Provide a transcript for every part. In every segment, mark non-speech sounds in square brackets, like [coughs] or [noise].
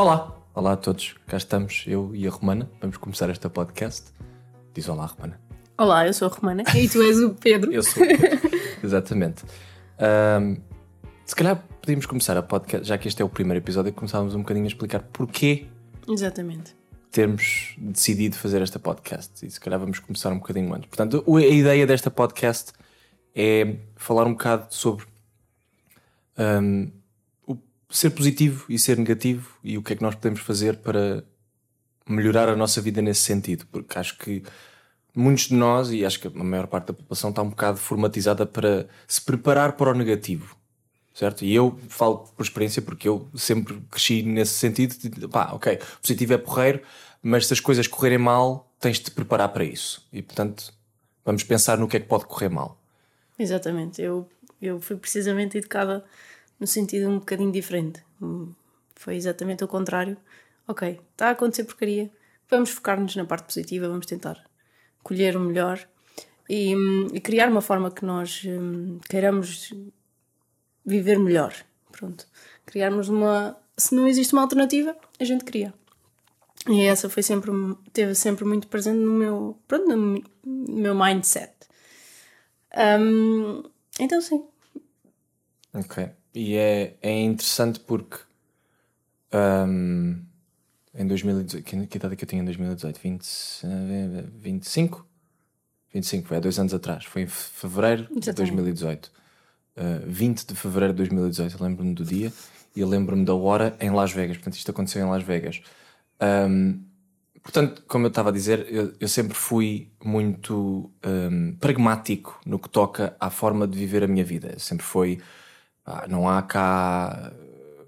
Olá, olá a todos, cá estamos, eu e a Romana, vamos começar esta podcast. Diz olá, Romana. Olá, eu sou a Romana e tu és o Pedro. Eu sou. [laughs] Exatamente. Ahm, se calhar podíamos começar a podcast, já que este é o primeiro episódio, começávamos um bocadinho a explicar porquê Exatamente. termos decidido fazer esta podcast. E se calhar vamos começar um bocadinho antes. Portanto, o- a ideia desta podcast é falar um bocado sobre o ser positivo e ser negativo e o que é que nós podemos fazer para melhorar a nossa vida nesse sentido. Porque acho que muitos de nós, e acho que a maior parte da população, está um bocado formatizada para se preparar para o negativo. Certo? E eu falo por experiência porque eu sempre cresci nesse sentido de pá, ok, positivo é porreiro, mas se as coisas correrem mal, tens de te preparar para isso. E portanto, vamos pensar no que é que pode correr mal. Exatamente. Eu, eu fui precisamente educada no sentido um bocadinho diferente. Foi exatamente o contrário. Ok, está a acontecer porcaria. Vamos focar-nos na parte positiva, vamos tentar colher o melhor e, e criar uma forma que nós hum, queiramos viver melhor. Pronto. Criarmos uma. Se não existe uma alternativa, a gente cria. E essa foi sempre, teve sempre muito presente no meu, pronto, no meu mindset. Hum, então, sim. Ok. E é, é interessante porque hum, em 2018, que, que idade é que eu tinha em 2018? 20, eh, 25? 25, foi há dois anos atrás. Foi em fevereiro de Exatamente. 2018. Uh, 20 de fevereiro de 2018, eu lembro-me do dia e eu lembro-me da hora em Las Vegas. Portanto, isto aconteceu em Las Vegas. Um, portanto, como eu estava a dizer, eu, eu sempre fui muito um, pragmático no que toca à forma de viver a minha vida. Sempre foi. Pá, não há cá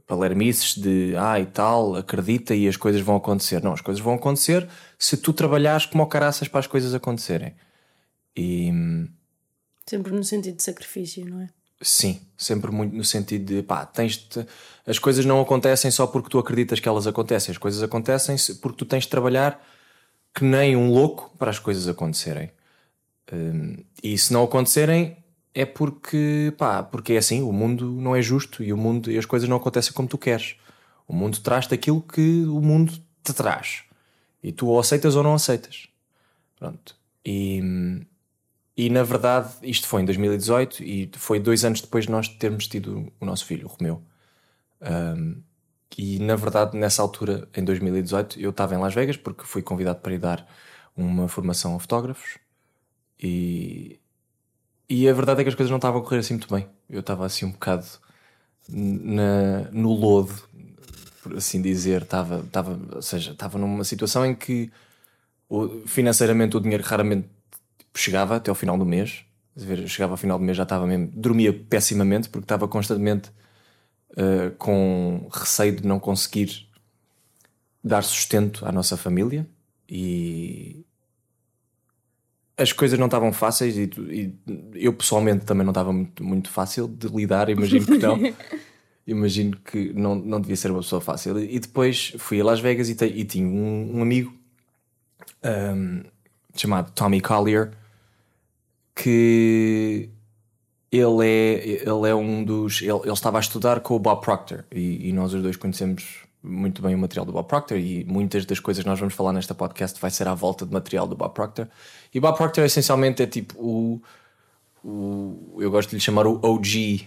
palermices de ah e tal, acredita e as coisas vão acontecer. Não, as coisas vão acontecer se tu trabalhares como caraças para as coisas acontecerem. E. Sempre no sentido de sacrifício, não é? Sim, sempre muito no sentido de pá, tens de- as coisas não acontecem só porque tu acreditas que elas acontecem, as coisas acontecem porque tu tens de trabalhar que nem um louco para as coisas acontecerem. Hum, e se não acontecerem é porque pá, porque é assim, o mundo não é justo e o mundo e as coisas não acontecem como tu queres. O mundo traz-te aquilo que o mundo te traz. E tu ou aceitas ou não aceitas. Pronto. E, e na verdade, isto foi em 2018 e foi dois anos depois de nós termos tido o nosso filho, o Romeu. Um, e na verdade, nessa altura, em 2018, eu estava em Las Vegas porque fui convidado para ir dar uma formação a fotógrafos e, e a verdade é que as coisas não estavam a correr assim muito bem. Eu estava assim um bocado na, no lodo, por assim dizer. Estava, estava, ou seja, estava numa situação em que financeiramente o dinheiro raramente chegava até ao final do mês. Chegava ao final do mês já estava mesmo. Dormia pessimamente porque estava constantemente eh, com receio de não conseguir dar sustento à nossa família e as coisas não estavam fáceis e, e eu pessoalmente também não estava muito, muito fácil de lidar, imagino que não. [laughs] imagino que não, não devia ser uma pessoa fácil. E depois fui a Las Vegas e, te- e tinha um, um amigo um, chamado Tommy Collier que ele é, ele é um dos. Ele, ele estava a estudar com o Bob Proctor e, e nós os dois conhecemos muito bem o material do Bob Proctor e muitas das coisas que nós vamos falar nesta podcast vai ser à volta de material do Bob Proctor. E Bob Proctor essencialmente é tipo o. o eu gosto de lhe chamar o OG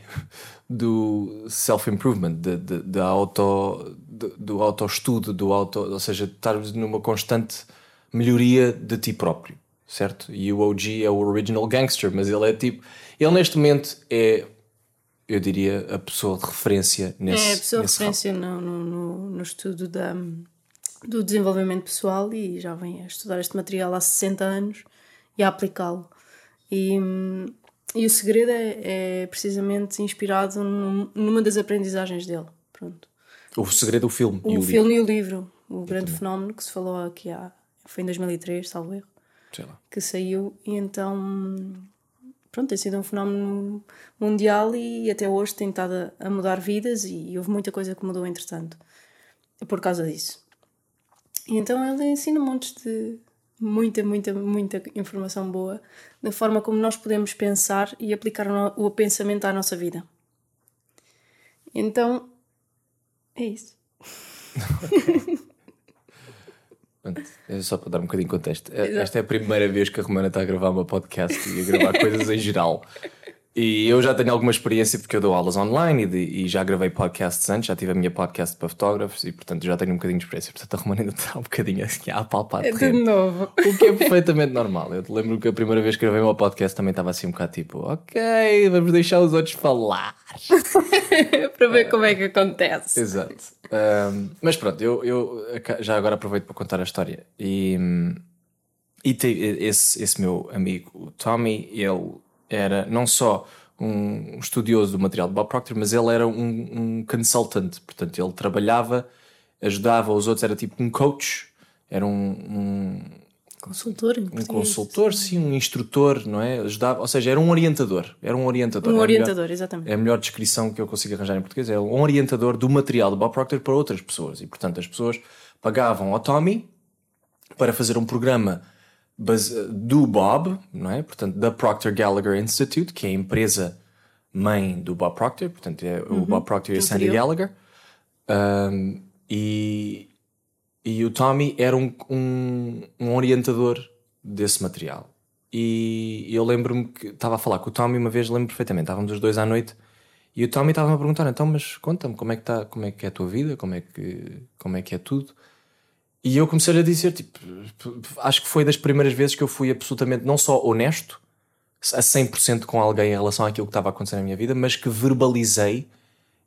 do self-improvement, de, de, de auto, de- do autoestudo, do auto, ou seja, estar numa constante melhoria de ti próprio, certo? E o OG é o original gangster, mas ele é tipo, ele neste momento é, eu diria, a pessoa de referência nesse é a pessoa de referência no, no, no, no estudo da, do desenvolvimento pessoal e já vem a estudar este material há 60 anos e a aplicá-lo. E, e o segredo é, é precisamente inspirado num- numa das aprendizagens dele. Pronto. O segredo do filme O e o filme e o livro, o grande fenómeno que se falou aqui há. Foi em 2003, salvo erro. livro. Sei lá. que saiu e então pronto, tem sido um fenómeno mundial e até hoje tem estado a- a mudar vidas e houve muita coisa que mudou entretanto por causa disso. E então ele ensina montes de muita, muita, muita informação boa da forma como nós podemos pensar e aplicar o pensamento à nossa vida. Então é isso. [laughs] É só para dar um bocadinho de contexto. Esta é a primeira vez que a Romana está a gravar uma podcast e a gravar coisas em geral. E eu já tenho alguma experiência porque eu dou aulas online e, de, e, já gravei podcasts antes, já tive a minha podcast para fotógrafos e portanto já tenho um bocadinho de experiência. Portanto a Romana ainda está um bocadinho assim a apalpar. É de novo. O que é perfeitamente normal. Eu te lembro que a primeira vez que gravei o meu podcast também estava assim um bocado tipo, ok, vamos deixar os outros falar. [laughs] para ver como é que acontece. Exato. Um, mas pronto, eu, eu já agora aproveito para contar a história. E, e te, esse, esse meu amigo, o Tommy, ele era não só um estudioso do material de Bob Proctor, mas ele era um, um consultant, portanto, ele trabalhava, ajudava os outros, era tipo um coach, era um, um consultor, um consultor, sim, um instrutor, não é? Ajudava, ou seja, era um orientador, era um orientador. Um é orientador, melhor, exatamente. É a melhor descrição que eu consigo arranjar em português, é um orientador do material de Bob Proctor para outras pessoas e, portanto, as pessoas pagavam ao Tommy para fazer um programa do Bob, não é? Portanto, da Proctor Gallagher Institute, que é a empresa mãe do Bob Proctor, portanto, é uhum. o Bob Proctor e a Sandy Gallagher. Um, e, e o Tommy era um, um, um orientador desse material. E eu lembro-me que estava a falar com o Tommy uma vez, lembro perfeitamente, estávamos os dois à noite e o Tommy estava-me a perguntar: então, mas conta-me como é que está, como é que é a tua vida, como é que, como é, que é tudo. E eu comecei a dizer, tipo, acho que foi das primeiras vezes que eu fui absolutamente não só honesto a 100% com alguém em relação àquilo que estava a acontecer na minha vida, mas que verbalizei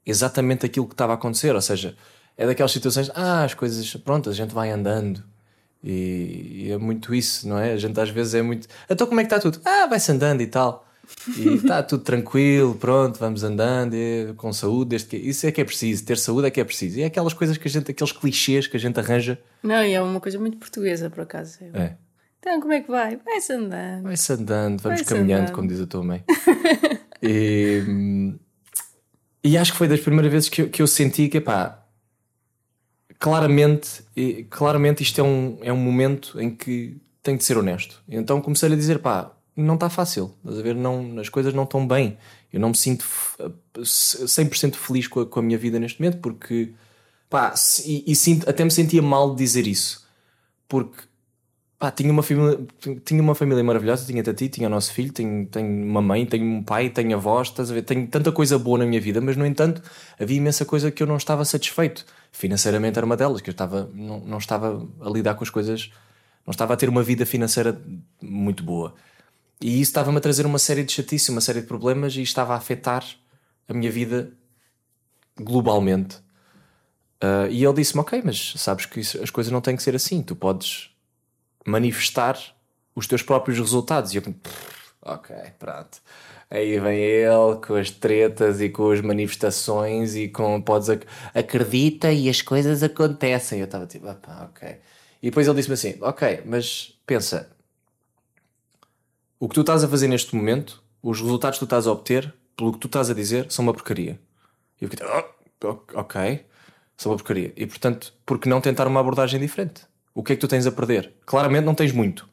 exatamente aquilo que estava a acontecer. Ou seja, é daquelas situações, ah, as coisas, pronto, a gente vai andando. E, e é muito isso, não é? A gente às vezes é muito. Então como é que está tudo? Ah, vai-se andando e tal. E está tudo tranquilo, pronto, vamos andando, é, com saúde, desde que... isso é que é preciso, ter saúde é que é preciso. E é aquelas coisas que a gente, aqueles clichês que a gente arranja. Não, e é uma coisa muito portuguesa, por acaso. É. Então, como é que vai? Vai-se andando. Vai-se andando, vamos caminhando, andando. como diz a tua mãe. [laughs] e, e acho que foi das primeiras vezes que eu, que eu senti que, pá, claramente, claramente isto é um, é um momento em que tenho de ser honesto. Então comecei a dizer, pá, não está fácil. Estás a ver? Não, as coisas não estão bem. Eu não me sinto 100% feliz com a, com a minha vida neste momento porque, pá, e, e sinto, até me sentia mal de dizer isso. Porque, pá, tinha uma família, tinha uma família maravilhosa, tinha a ti, tinha o nosso filho, tenho, tenho uma mãe, tenho um pai, tenho avós, estás a ver? Tenho tanta coisa boa na minha vida, mas no entanto havia imensa coisa que eu não estava satisfeito. Financeiramente era uma delas, que eu estava, não, não estava a lidar com as coisas, não estava a ter uma vida financeira muito boa. E isso estava-me a trazer uma série de chatice, uma série de problemas e estava a afetar a minha vida globalmente. Uh, e ele disse-me: Ok, mas sabes que isso, as coisas não têm que ser assim. Tu podes manifestar os teus próprios resultados. E eu, ok, pronto. Aí vem ele com as tretas e com as manifestações e com podes ac acredita e as coisas acontecem. Eu estava tipo, ok. E depois ele disse-me assim: Ok, mas pensa, o que tu estás a fazer neste momento, os resultados que tu estás a obter, pelo que tu estás a dizer, são uma porcaria. E eu fiquei, oh, ok, são uma porcaria. E portanto, por que não tentar uma abordagem diferente? O que é que tu tens a perder? Claramente não tens muito.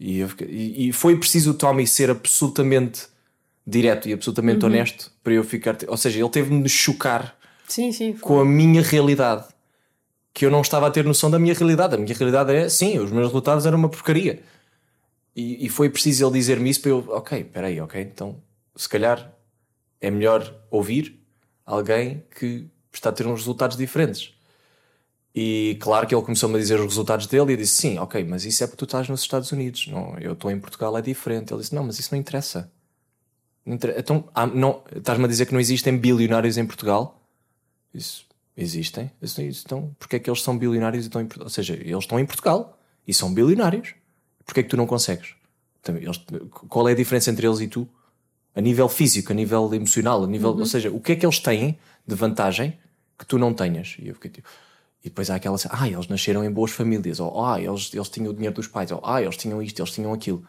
E, fiquei, e, e foi preciso o Tommy ser absolutamente direto e absolutamente uhum. honesto para eu ficar. Ou seja, ele teve-me de chocar sim, sim, com a minha realidade. Que eu não estava a ter noção da minha realidade. A minha realidade é, sim, os meus resultados eram uma porcaria. E, e foi preciso ele dizer-me isso para eu, ok, peraí, ok, então se calhar é melhor ouvir alguém que está a ter uns resultados diferentes. E claro que ele começou-me a dizer os resultados dele e eu disse: Sim, ok, mas isso é porque tu estás nos Estados Unidos. Não, eu estou em Portugal, é diferente. Ele disse: Não, mas isso não interessa. Não interessa. Então, ah, não, estás-me a dizer que não existem bilionários em Portugal? Isso, existem. Então, porque é que eles são bilionários e estão em Portugal? Ou seja, eles estão em Portugal e são bilionários. Porquê é que tu não consegues? Eles, qual é a diferença entre eles e tu? A nível físico, a nível emocional, a nível, uhum. ou seja, o que é que eles têm de vantagem que tu não tenhas? E eu fiquei tipo, e depois há aquela ah, eles nasceram em boas famílias, ou ah, eles, eles tinham o dinheiro dos pais, ou ah, eles tinham isto, eles tinham aquilo.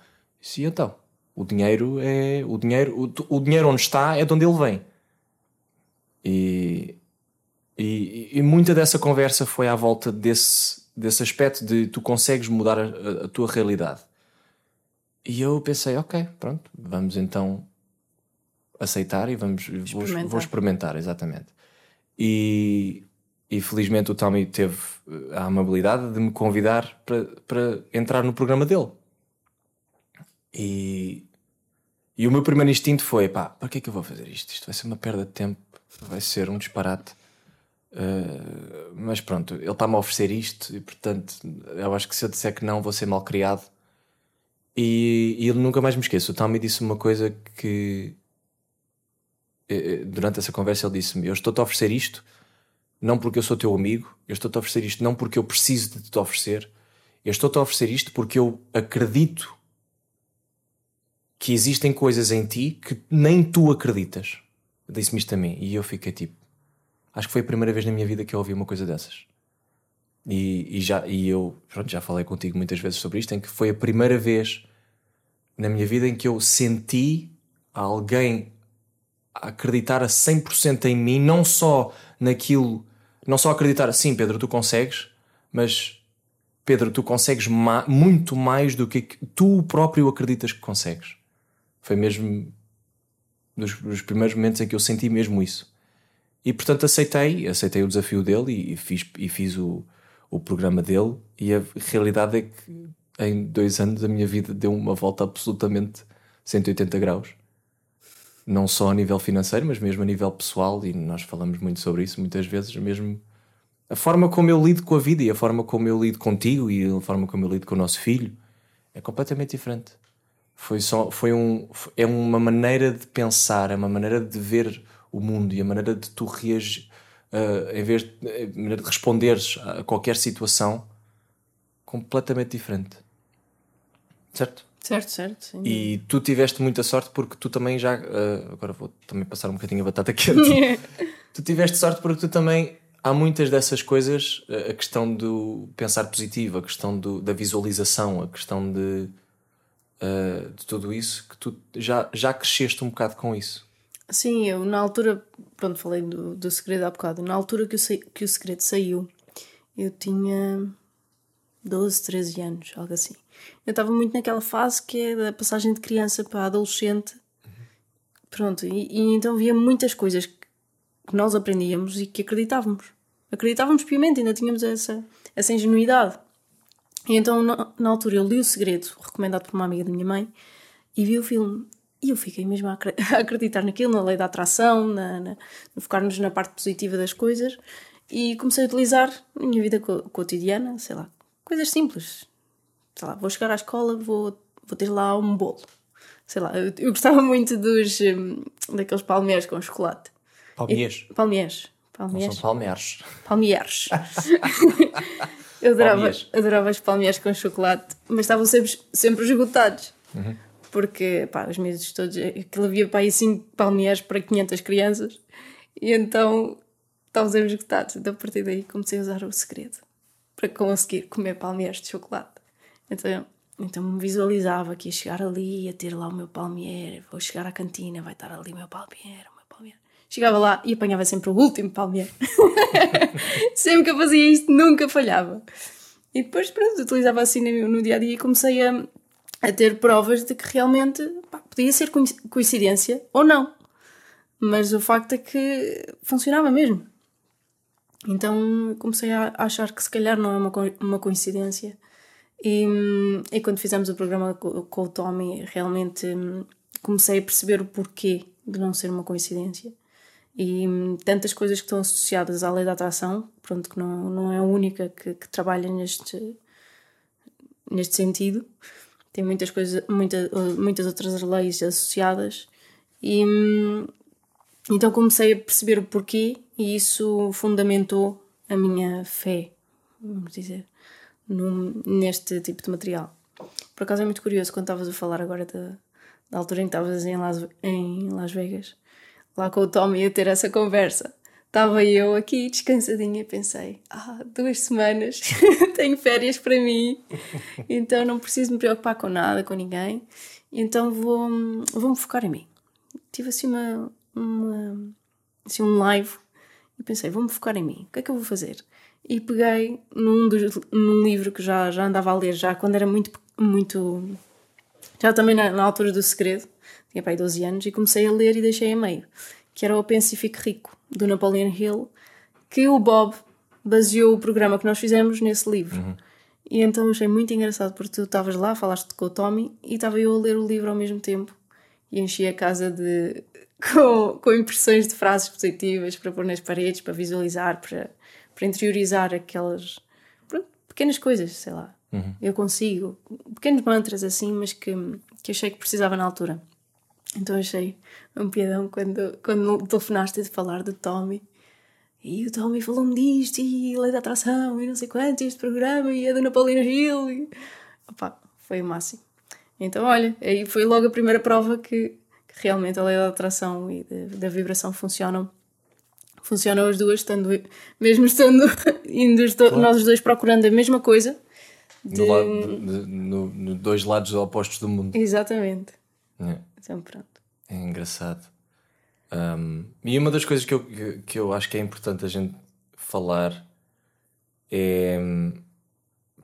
E então, o dinheiro é o dinheiro, o, o dinheiro onde está é de onde ele vem. E, e, e, muita dessa conversa foi à volta desse, desse aspecto de tu consegues mudar a, a, tua realidade. E eu pensei, ok, pronto, vamos então aceitar e vamos experimentar. Vou, vou experimentar, exatamente. E, e felizmente o Tommy teve eh, a amabilidade de me convidar para, para entrar no programa dele. E, e o meu primeiro instinto foi: pá, para que é que eu vou fazer isto? Isto vai ser uma perda de tempo, vai ser um disparate. Uh, mas pronto, ele está-me a oferecer isto e portanto eu acho que se eu disser que não vou ser mal criado. E, e ele nunca mais me esqueço. O Tommy disse uma coisa que eh, durante essa conversa ele disse-me: Eu estou-te a oferecer isto não porque eu sou teu amigo, eu estou-te a oferecer isto não porque eu preciso de te oferecer, eu estou-te a oferecer isto porque eu acredito que existem coisas em ti que nem tu acreditas. Disse-me isto também e eu fiquei tipo, acho que foi a primeira vez na minha vida que eu ouvi uma coisa dessas. E, e já, e eu pronto, já falei contigo muitas vezes sobre isto, em que foi a primeira vez na minha vida em que eu senti alguém acreditar a 100% em mim, não só naquilo não só acreditar, sim, Pedro, tu consegues, mas Pedro, tu consegues ma muito mais do que tu próprio acreditas que consegues. Foi mesmo dos, dos, primeiros momentos em que eu senti mesmo isso. E portanto aceitei, aceitei o desafio dele e, e fiz, e fiz o, o programa dele. E a realidade é que em dois anos a minha vida deu uma volta absolutamente 180 graus não só a nível financeiro, mas mesmo a nível pessoal, e nós falamos muito sobre isso muitas vezes, mesmo a forma como eu lido com a vida e a forma como eu lido contigo e a forma como eu lido com o nosso filho é completamente diferente. Foi só, foi um, é uma maneira de pensar, é uma maneira de ver o mundo e a maneira de tu reagir, uh, em vez de, a maneira de responderes a qualquer situação completamente diferente. Certo? Certo, certo. Sim. E tu tiveste muita sorte porque tu também já. Uh, agora vou também passar um bocadinho a batata quente. [laughs] tu tiveste sorte porque tu também. Há muitas dessas coisas, a questão do pensar positivo, a questão do, da visualização, a questão de, uh, de tudo isso, que tu já, já cresceste um bocado com isso. Sim, eu na altura, pronto, falei do, do segredo há bocado, na altura que, eu, que o segredo saiu, eu tinha 12, 13 anos, algo assim. Eu estava muito naquela fase que é da passagem de criança para adolescente. Pronto, e, e, então via muitas coisas que nós aprendíamos e que acreditávamos. Acreditávamos piamente, ainda tínhamos essa, essa ingenuidade. E então, na, na altura, eu li O Segredo, recomendado por uma amiga da minha mãe, e vi o filme. E eu fiquei mesmo [laughs] a acreditar naquilo, na lei da atração, na, na, no focar-nos na parte positiva das coisas. E comecei a utilizar na minha vida cotidiana, sei lá, coisas simples sei lá, vou chegar à escola, vou, vou ter lá um bolo. Sei lá, eu, eu gostava muito dos um, daqueles palmeiras com chocolate. Palmiers? Palmiers. Palmiers. Não são palmeiras. Palmiers. [laughs] eu adorava, adorava os palmiers com chocolate, mas estavam sempre, sempre esgotados. Uhum. Porque, pá, os meses todos, aquilo havia para aí 5 palmiers para 500 crianças e então sempre esgotados. Então, a partir daí, comecei a usar o segredo para conseguir comer palmiers de chocolate. Então, então me visualizava que ia chegar ali, ia ter lá o meu palmier, vou chegar à cantina, vai estar ali o meu palmier, o meu palmier. Chegava lá e apanhava sempre o último palmier. [laughs] sempre que eu fazia isto, nunca falhava. E depois, pronto, utilizava assim no, no dia a dia e comecei a, a ter provas de que realmente pá, podia ser coincidência ou não. Mas o facto é que funcionava mesmo. Então comecei a achar que se calhar não é uma, uma coincidência e, e quando fizemos o programa com, com o Tommy, realmente hum, comecei a perceber o porquê de não ser uma coincidência. E hum, tantas coisas que estão associadas à lei da atração, pronto, que não, não é a única que, que trabalha neste, neste sentido. Tem muitas coisas, muita, muitas outras leis associadas. E então comecei a perceber o porquê e isso fundamentou a minha fé, vamos dizer no, neste tipo de material. Por acaso é muito curioso quando estavas a falar agora da, da altura em que estavas em Las, em Las Vegas, lá com o Tommy a ter essa conversa. Estava eu aqui descansadinha e pensei: ah, duas semanas, [laughs] tenho férias para mim, então não preciso me preocupar com nada, com ninguém, então vou, vou me focar em mim. Tive assim uma, uma assim um live e pensei: vou me focar em mim, o que é que eu vou fazer? e peguei num, dos, num livro que já, já andava a ler, já quando era muito. muito já também na, na altura do segredo, tinha pai 12 anos, e comecei a ler e deixei a meio, que era O Pense e Fique Rico, do Napoleon Hill, que o Bob baseou o programa que nós fizemos nesse livro. E então achei muito engraçado porque tu estavas lá, falaste com o Tommy e estava eu a ler o livro ao mesmo tempo e enchi a casa de [laughs] com, com impressões de frases positivas para pôr nas paredes, para visualizar, para, para interiorizar aquelas pronto, pequenas coisas, sei lá. Eu consigo, pequenos mantras assim, mas que, que achei que precisava na altura. Então achei um piadão quando, quando telefonaste de falar do Tommy. E o Tommy falou-me disto, e lei da atração, e não sei quanto, e este programa, e a Dona Paulina Gil. E... Opa, foi o máximo. Então, olha, aí foi logo a primeira prova que, que realmente a lei da atração e da, da vibração funcionam. Funcionam as duas, estando, mesmo estando [laughs] indo do- nós os dois procurando a mesma coisa. No lado- de- no- no dois lados opostos do mundo. Exatamente. É. Então, pronto. É engraçado. Um, e uma das coisas que eu, que, eu acho que é importante a gente falar é hum,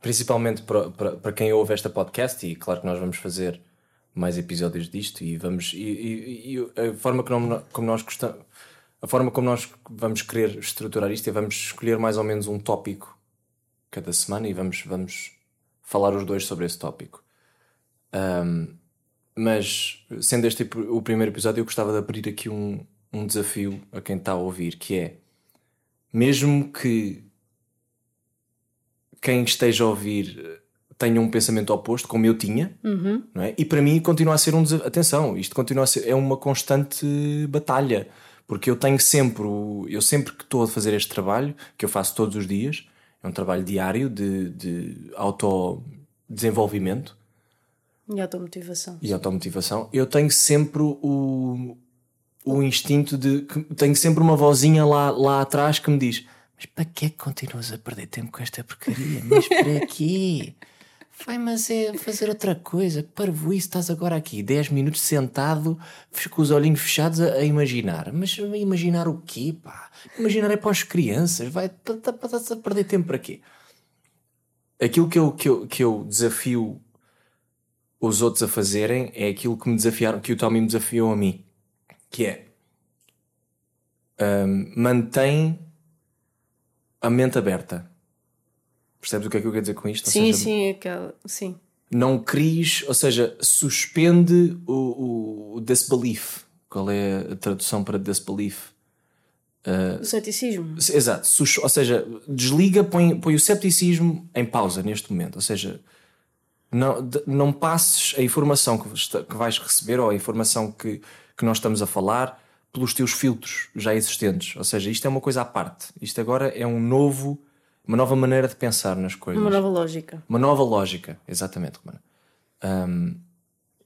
principalmente para, para, para quem ouve esta podcast, e claro que nós vamos fazer mais episódios disto e vamos e, e- e a forma como, como nós gostamos a forma como nós vamos querer estruturar isto é vamos escolher mais ou menos um tópico cada semana e vamos, vamos falar os dois sobre esse tópico. Um, mas, sendo este o primeiro episódio, eu gostava de abrir aqui um, um desafio a quem está a ouvir, que é mesmo que quem esteja a ouvir eh, tenha um pensamento oposto, como eu tinha, não é? e para mim continua a ser um desafio. Atenção, isto continua a ser é uma constante batalha, porque eu tenho sempre, eu sempre que estou a fazer este trabalho, que eu faço todos os dias, é um trabalho diário de, de autodesenvolvimento E automotivação. e automotivação, eu tenho sempre o, o instinto de. que- Tenho sempre uma vozinha lá, lá atrás que me diz: Mas para que é que continuas a perder tempo com esta porcaria? Mas para quê? Vai, mas é fazer outra coisa. Que parvoíce, estás agora aqui 10 minutos sentado, com os olhinhos fechados a, a imaginar. Mas imaginar o quê, pá? Imaginar é para as crianças. Vai, estás a perder tempo para quê? Aquilo que eu, que eu, que eu desafio os outros a fazerem é aquilo que me desafiaram, que o Tommy me desafiou a mim, que é hum, mantém a mente aberta. Percebes o que é que eu quero dizer com isto? Sim, seja, sim, aquela, sim. Não cries, ou seja, suspende o, o, disbelief. Qual é a tradução para disbelief? O ceticismo. Exato, ou seja, desliga, põe, põe o cepticismo em pausa neste momento. Ou seja, não, de- não passes a informação que, que vais receber ou a informação que, que nós estamos a falar pelos teus filtros já existentes. Ou seja, isto é uma coisa à parte. Isto agora é um novo, uma nova maneira de pensar nas coisas. Uma nova lógica. Uma nova lógica, exatamente, Romana. Um,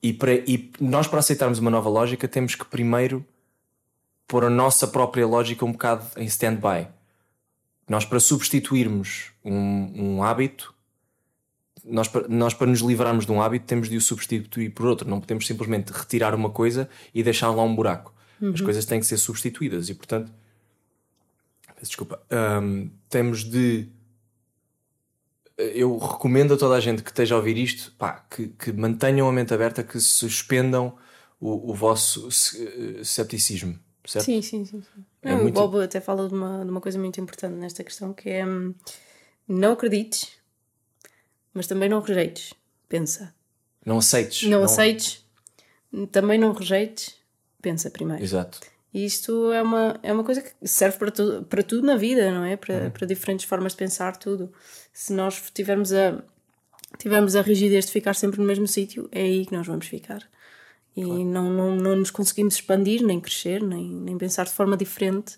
e, para, e nós, para aceitarmos uma nova lógica, temos que primeiro pôr a nossa própria lógica um bocado em stand-by. Nós, para substituirmos um, um hábito, nós para, nós, para nos livrarmos de um hábito, temos de o substituir por outro. Não podemos simplesmente retirar uma coisa e deixar lá um buraco. As coisas têm que ser substituídas e, portanto, desculpa, hum, temos de eu recomendo a toda a gente que esteja a ouvir isto pá, que, que mantenham a mente aberta, que suspendam o, o vosso ce- cepticismo. Certo? Sim, sim, sim. sim. É Não, muito- O Bob até fala de uma, de uma coisa muito importante nesta questão que é hum, não acredites, mas também não rejeites. Pensa. Não aceites. Não, aceites, também não rejeites, pensa primeiro. Exato. E isto é uma, é uma coisa que serve para, tu, para tudo na vida, não é? Para, Uhum. para diferentes formas de pensar tudo. Se nós tivermos a, tivermos a rigidez de ficar sempre no mesmo sítio, é aí que nós vamos ficar. E não, não, não nos conseguimos expandir, nem crescer, nem, nem pensar de forma diferente.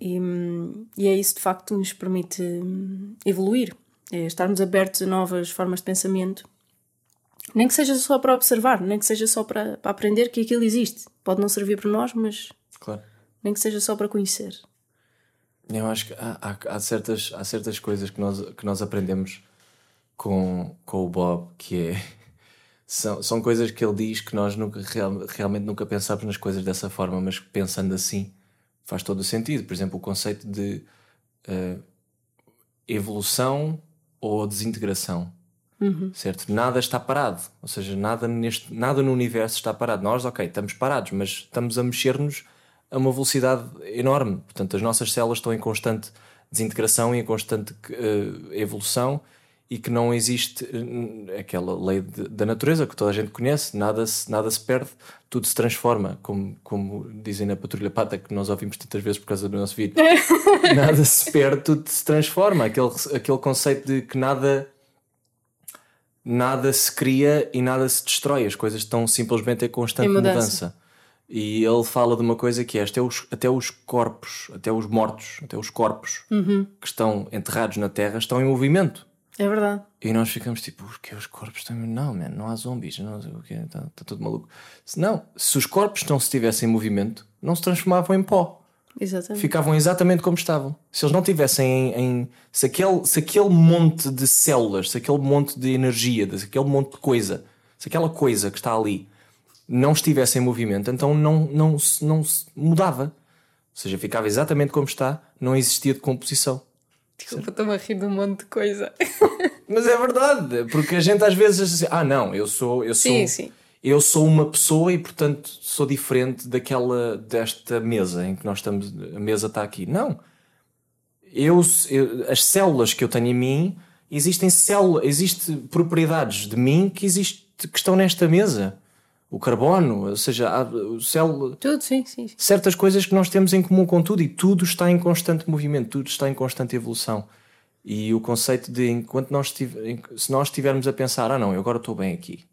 E, hum, e é isso de facto que nos permite hum, evoluir. É estarmos abertos a novas formas de pensamento nem que seja só para observar, nem que seja só para, para aprender que aquilo existe. Pode não servir para nós, mas Claro. nem que seja só para conhecer. Eu acho que há, há, há certas, há certas coisas que nós, que nós aprendemos com, com o Bob que é. [laughs] São, são coisas que ele diz que nós nunca, real- realmente nunca pensámos nas coisas dessa forma, mas pensando assim faz todo o sentido. Por exemplo, o conceito de eh, evolução ou desintegração. Certo? Nada está parado. Ou seja, nada, neste, nada no universo está parado. Nós, ok, estamos parados, mas estamos a mexer-nos a uma velocidade enorme. Portanto, as nossas células estão em constante desintegração e em constante uh, evolução e que não existe uh, aquela lei de, da natureza que toda a gente conhece, nada se, nada se perde, tudo se transforma, como, como dizem na Patrulha Pata, que nós ouvimos tantas vezes por causa do nosso vídeo. [laughs] nada se perde, tudo se transforma. Aquele, aquele conceito de que nada nada se cria e nada se destrói, as coisas estão simplesmente em constante mudança. mudança. E ele fala de uma coisa que é até os, até os corpos, até os mortos, até os corpos uhum. que estão enterrados na terra estão em movimento. É verdade. E nós ficamos tipo, porque os corpos estão. Não, man, não há zombies, não sei o quê, está, está tudo maluco. Se, não, se os corpos não se tivessem em movimento, não se transformavam em pó. Exatamente. Ficavam exatamente como estavam. Se eles não tivessem em. em se, aquele, se aquele monte de células, se aquele monte de energia, se aquele monte de coisa, se aquela coisa que está ali não estivesse em movimento, então não, não, não se mudava. Ou seja, ficava exatamente como está, não existia decomposição. Desculpa, estou-me a rir de um monte de coisa. [laughs] Mas é verdade, porque a gente às vezes diz assim, ah não, eu sou, eu sou, sim, sim. eu sou uma pessoa e portanto sou diferente daquela desta mesa em que nós estamos, a mesa está aqui. Não. Eu, eu as células que eu tenho em mim, existem células, existem propriedades de mim que, existe, que estão nesta mesa o carbono, ou seja, o céu. Tudo, sim, sim. Certas coisas que nós temos em comum com tudo e tudo está em constante movimento, tudo está em constante evolução. E o conceito de enquanto nós se nós estivermos a pensar, ah não, eu agora estou bem aqui,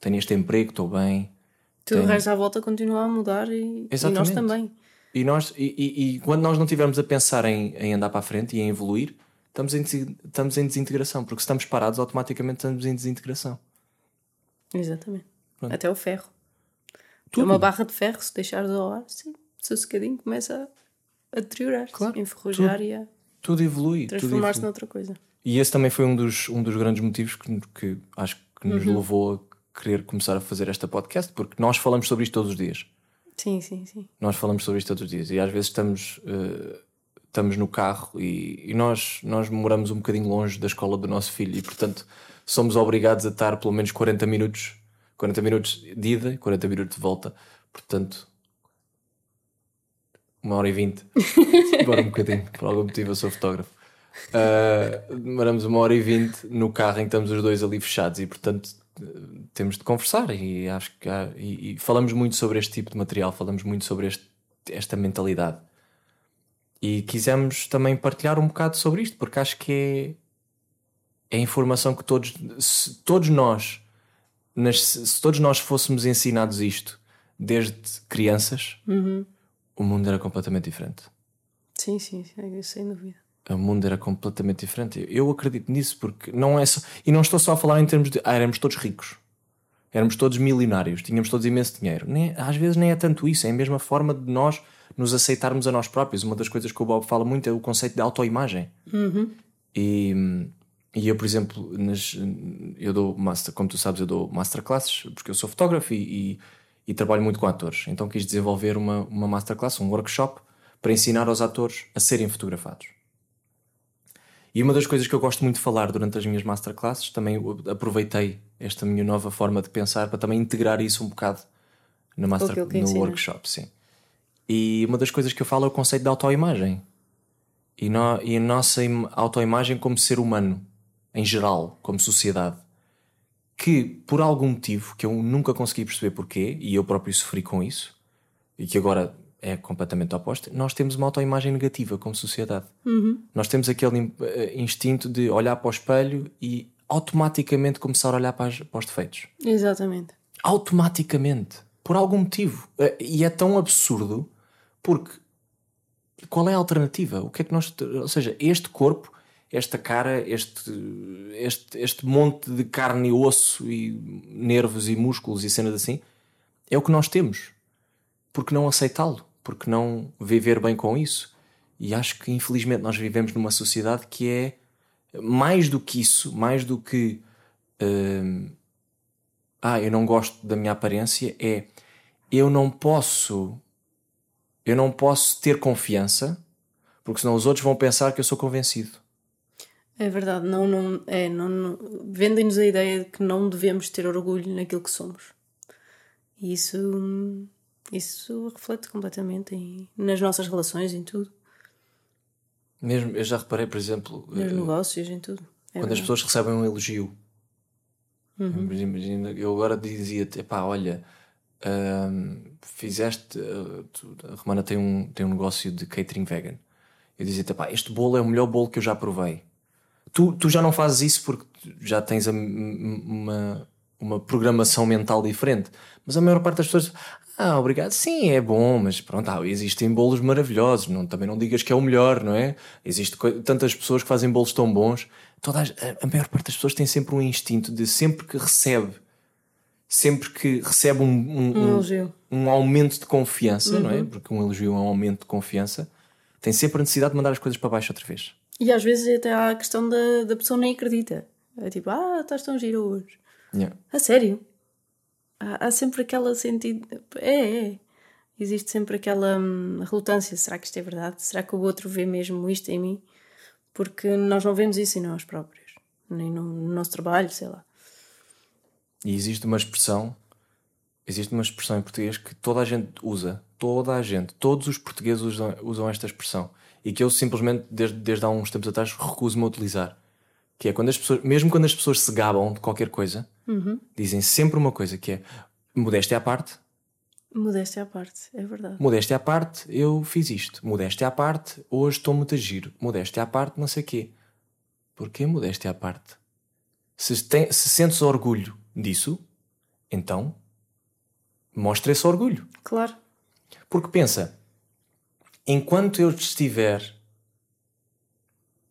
tenho este emprego, estou bem. Tudo tenho... o resto à volta continua a mudar e, e nós também. E, nós, e, e, e, quando nós não estivermos a pensar em, em andar para a frente e em evoluir, estamos em, estamos em desintegração, porque se estamos parados, automaticamente estamos em desintegração. Exatamente. Pronto. Até o ferro. Tudo. É uma barra de ferro, se deixares ao ar, sim, sossegadinho, começa a deteriorar-se, claro. enferrujar e a tudo evolui. Transformar-se noutra coisa. E esse também foi um dos, um dos grandes motivos que, que acho que nos uhum. levou a querer começar a fazer esta podcast, porque nós falamos sobre isto todos os dias. Sim, sim, sim. Nós falamos sobre isto todos os dias e às vezes estamos, uh, estamos no carro e, e, nós, nós moramos um bocadinho longe da escola do nosso filho e, portanto, somos obrigados a estar pelo menos 40 minutos 40 minutos de ida e 40 minutos de volta. Portanto, uma hora e vinte. [laughs] Demora um bocadinho, por algum motivo eu sou fotógrafo. Uh, demoramos uma hora e vinte no carro em que estamos os dois ali fechados e, portanto, temos de conversar. E acho que há, e, e falamos muito sobre este tipo de material, falamos muito sobre este, esta mentalidade. E quisemos também partilhar um bocado sobre isto, porque acho que é, é informação que todos, todos nós nas, se todos nós fôssemos ensinados isto desde crianças, uhum. o mundo era completamente diferente. Sim, sim, sim, sem dúvida. O mundo era completamente diferente. Eu acredito nisso porque não é só. E não estou só a falar em termos de. Ah, éramos todos ricos. Éramos todos milionários. Tínhamos todos imenso dinheiro. Nem, às vezes nem é tanto isso. É a mesma forma de nós nos aceitarmos a nós próprios. Uma das coisas que o Bob fala muito é o conceito de autoimagem. Uhum. E e eu, por exemplo, nas, eu dou master, como tu sabes, eu dou masterclasses porque eu sou fotógrafo e, e, e, trabalho muito com atores. Então quis desenvolver uma, uma masterclass, um workshop, para ensinar aos atores a serem fotografados. E uma das coisas que eu gosto muito de falar durante as minhas masterclasses, também aproveitei esta minha nova forma de pensar para também integrar isso um bocado no, master, no workshop. Sim. E uma das coisas que eu falo é o conceito da autoimagem. E, no, e a nossa autoimagem como ser humano em geral, como sociedade, que por algum motivo que eu nunca consegui perceber porquê, e eu próprio sofri com isso, e que agora é completamente oposto, nós temos uma autoimagem negativa como sociedade. Uhum. Nós temos aquele eh, instinto de olhar para o espelho e automaticamente começar a olhar para, as, para os defeitos. Exatamente. Automaticamente. Por algum motivo. Eh, e é tão absurdo porque qual é a alternativa? O que é que nós. Ou seja, este corpo esta cara, este, este, este monte de carne e osso e nervos e músculos e cenas assim, é o que nós temos. Por que não aceitá-lo? Por que não viver bem com isso? E acho que infelizmente nós vivemos numa sociedade que é mais do que isso, mais do que uh, ah, eu não gosto da minha aparência, é eu não posso eu não posso ter confiança porque senão os outros vão pensar que eu sou convencido. É verdade, não, não, é, não, não vendem-nos a ideia de que não devemos ter orgulho naquilo que somos. E isso, Isso reflete completamente em, nas nossas relações, em tudo. Mesmo, eu já reparei, por exemplo, nos uh, negócios, em tudo. É quando verdade. as pessoas recebem um elogio. Uhum. Imagina, eu agora dizia-te, pá, olha, uh, fizeste. Uh, a Romana tem um, tem um negócio de catering vegan. Eu dizia-te, pá, este bolo é o melhor bolo que eu já provei. Tu, tu já não fazes isso porque já tens a, uma, uma programação mental diferente. Mas a maior parte das pessoas, ah, obrigado. Sim, é bom, mas pronto, ah, existem bolos maravilhosos. Não, também não digas que é o melhor, não é? Existem tantas pessoas que fazem bolos tão bons. Toda a, a, maior parte das pessoas tem sempre um instinto de sempre que recebe, sempre que recebe um, um, um, um aumento de confiança, uhum. não é? Uhum. Porque um elogio é um aumento de confiança, tem sempre a necessidade de mandar as coisas para baixo outra vez. E às vezes até há a questão da, da pessoa nem acredita. É tipo, ah, estás tão giro hoje. Yeah. A sério? há, há sempre aquela sentido. É, é. Existe sempre aquela hum, relutância. Será que isto é verdade? Será que o outro vê mesmo isto em mim? Porque nós não vemos isso em nós próprios, nem no, no nosso trabalho, sei lá. E existe uma expressão, existe uma expressão em português que toda a gente usa, toda a gente, todos os portugueses usam, usam esta expressão e que eu simplesmente, desde, desde há uns tempos atrás, recuso-me a utilizar. Que é quando as pessoas, mesmo quando as pessoas se gabam de qualquer coisa, uhum. dizem sempre uma coisa que é modéstia à parte. Modéstia à parte, é verdade. Modéstia à parte, eu fiz isto. Modéstia à parte, hoje estou muito a giro. Modéstia à parte, não sei quê. Porquê modéstia à parte? Se, tem, se sentes orgulho disso, então mostra esse orgulho. Claro. Porque pensa, enquanto eu estiver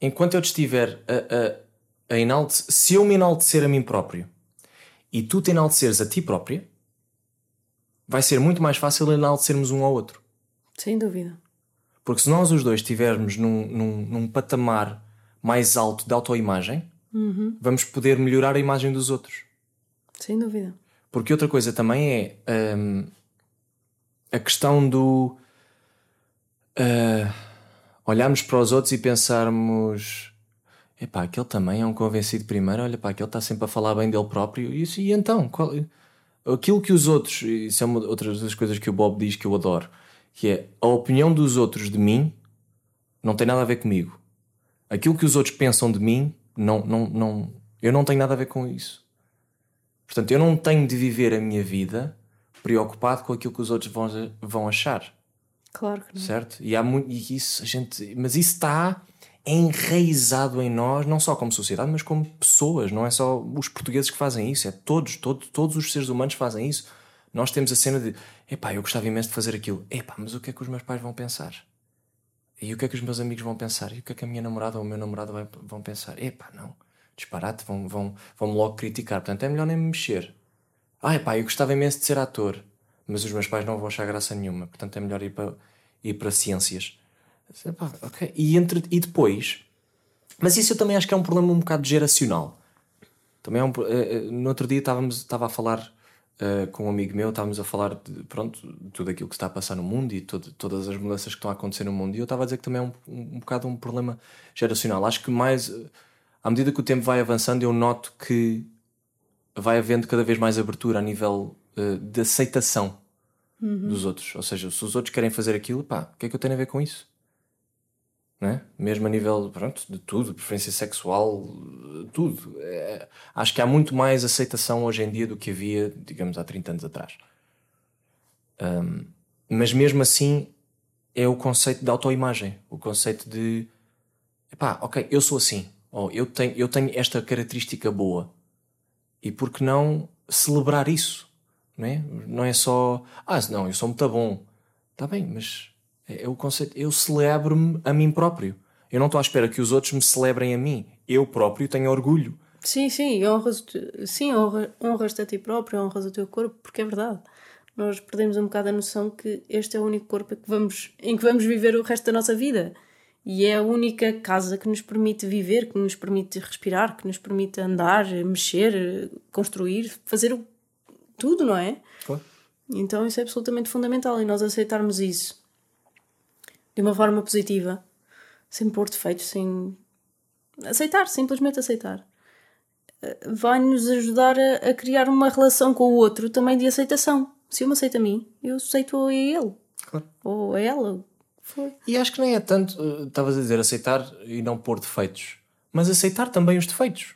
enquanto eu te estiver a, a a enaltecer, se eu me enaltecer a mim próprio e tu te enalteceres a ti própria, vai ser muito mais fácil enaltecermos um ao outro. Sem dúvida. Porque se nós os dois estivermos num, num, num patamar mais alto de autoimagem, uhum. vamos poder melhorar a imagem dos outros. Sem dúvida. Porque outra coisa também é um, a questão do uh, olharmos para os outros e pensarmos Epá, aquele também é um convencido primeiro, olha pá, aquele está sempre a falar bem dele próprio. E, e então, qual, aquilo que os outros, isso é uma outra das coisas que o Bob diz que eu adoro, que é a opinião dos outros de mim não tem nada a ver comigo. Aquilo que os outros pensam de mim, não, não, não, eu não tenho nada a ver com isso. Portanto, eu não tenho de viver a minha vida preocupado com aquilo que os outros vão, vão achar. Claro que não. Certo? E há muito. E isso, a gente, mas isso está enraizado em nós, não só como sociedade, mas como pessoas. Não é só os portugueses que fazem isso, é todos, todos, todos os seres humanos fazem isso. Nós temos a cena de, epá, eu gostava imenso de fazer aquilo. Epá, mas o que é que os meus pais vão pensar? E o que é que os meus amigos vão pensar? E o que é que a minha namorada ou o meu namorado vai, vão pensar? Epá, não. Disparate, vão, vão, vão logo criticar. Portanto, é melhor nem me mexer. Ah, epá, eu gostava imenso de ser ator. Mas os meus pais não vão achar graça nenhuma. Portanto, é melhor ir para, ir para ciências okay. e, entre, e depois, mas isso eu também acho que é um problema um bocado geracional. Também é um, uh, no outro dia estávamos, estava a falar uh, com um amigo meu, estávamos a falar de pronto, tudo aquilo que está a passar no mundo e todo, todas as mudanças que estão a acontecer no mundo. E eu estava a dizer que também é um, um, um bocado um problema geracional. Acho que mais, à medida que o tempo vai avançando, eu noto que vai havendo cada vez mais abertura a nível uh, de aceitação uhum. dos outros. Ou seja, se os outros querem fazer aquilo, pá, o que é que eu tenho a ver com isso? né? mesmo a nível pronto, de tudo, preferência sexual, tudo. É, acho que há muito mais aceitação hoje em dia do que havia, digamos, há 30 anos atrás. Um, mas mesmo assim é o conceito de autoimagem, o conceito de epá, ok, eu sou assim, ou eu tenho, eu tenho esta característica boa. E por que não celebrar isso? Não é, não é só, ah, não, eu sou muito bom. Está bem, mas é, é o conceito. Eu celebro-me a mim próprio. Eu não estou à espera que os outros me celebrem a mim. Eu próprio tenho orgulho. Sim, sim, honras, sim, honras, honras-te a ti próprio, honras o teu corpo, porque é verdade. Nós perdemos um bocado a noção que este é o único corpo que vamos, em que vamos viver o resto da nossa vida. E é a única casa que nos permite viver, que nos permite respirar, que nos permite andar, mexer, construir, fazer tudo, não é? Claro. Então isso é absolutamente fundamental e nós aceitarmos isso de uma forma positiva, sem pôr defeitos, sem aceitar, simplesmente aceitar, eh, vai nos ajudar a, a, criar uma relação com o outro também de aceitação. Se eu me aceito a mim, eu aceito a ele. Claro. Ou a ela. Foi. E acho que nem é tanto, eh, estavas a dizer, aceitar e não pôr defeitos, mas aceitar também os defeitos.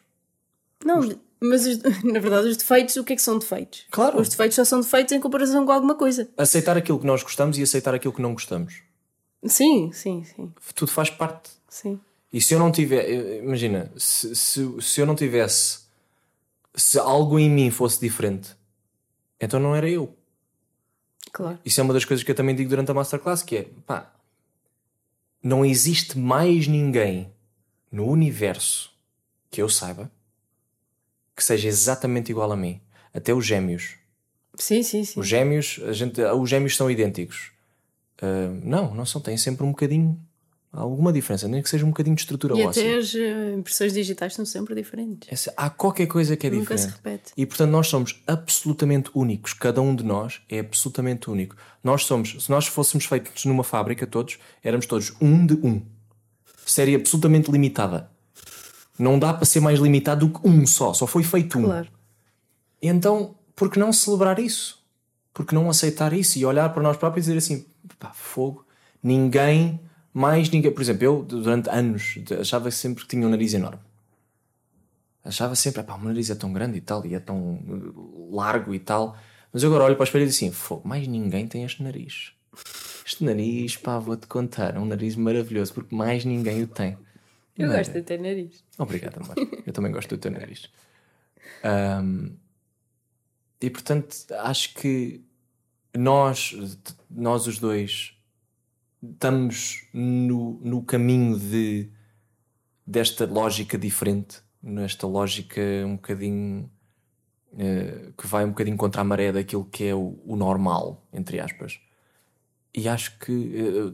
Não, mas [laughs] na verdade, os defeitos, o que é que são defeitos? Claro. Os defeitos só são defeitos em comparação com alguma coisa. Aceitar aquilo que nós gostamos e aceitar aquilo que não gostamos. Sim, sim, sim. Tudo faz parte. sim. E se eu não tiver, imagina, se, se, se eu não tivesse, se algo em mim fosse diferente, então não era eu. Claro. Isso é uma das coisas que eu também digo durante a masterclass, que é, pá, não existe mais ninguém no universo que eu saiba que seja exatamente igual a mim. Até os gêmeos. Sim, sim, sim. Os gêmeos, a gente, os gêmeos são idênticos. Ah, não, não são, têm sempre um bocadinho, alguma diferença, nem que seja um bocadinho de estrutura E óssea. até as eh, impressões digitais são sempre diferentes. Essa- há qualquer coisa que é Nunca se diferente. repete. E portanto nós somos absolutamente únicos. Cada um de nós é absolutamente único. Nós somos, se nós fôssemos feitos numa fábrica todos, éramos todos um de um. Série absolutamente limitada. Não dá para ser mais limitado do que um só. Só foi feito um. Claro. Então, por que não celebrar isso? Por que não aceitar isso e olhar para nós próprios e dizer assim: pá, fogo, ninguém, mais ninguém. Por exemplo, eu durante anos achava sempre que tinha um nariz enorme. Achava sempre, pá, o meu nariz é tão grande e tal, e é tão uh, largo e tal. Mas eu agora olho para o espelho e digo assim: fogo, mais ninguém tem este nariz. Este nariz, pá, vou-te contar, é um nariz maravilhoso, porque mais ninguém o tem. Eu é? gosto de ter nariz. Obrigado, amor. Eu também gosto do teu nariz. Ahm, e portanto, acho que nós, nós os dois, estamos no, no caminho de, desta lógica diferente, nesta lógica um bocadinho eh, que vai um bocadinho contra a maré daquilo que é o, o normal, entre aspas. E acho que eh,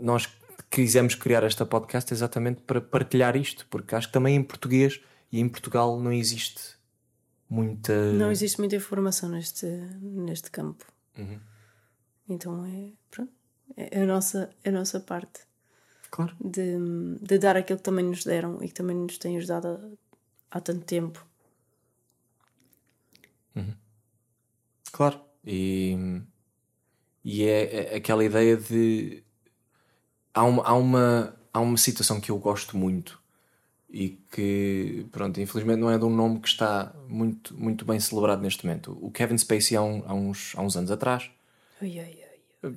nós quisemos criar esta podcast exatamente para partilhar isto, porque acho que também em português e em Portugal não existe muita. Não existe muita informação neste, neste campo. Uhum. Então é, pronto, é a nossa, a nossa parte Claro. de, de dar aquilo que também nos deram e que também nos tem ajudado há, há tanto tempo. Claro. E, e é, é aquela ideia de. Há uma, há, uma, há uma situação que eu gosto muito e que, pronto, infelizmente não é de um nome que está muito, muito bem celebrado neste momento. O Kevin Spacey, há, um- há uns, há uns anos atrás. Ai, ai, ai.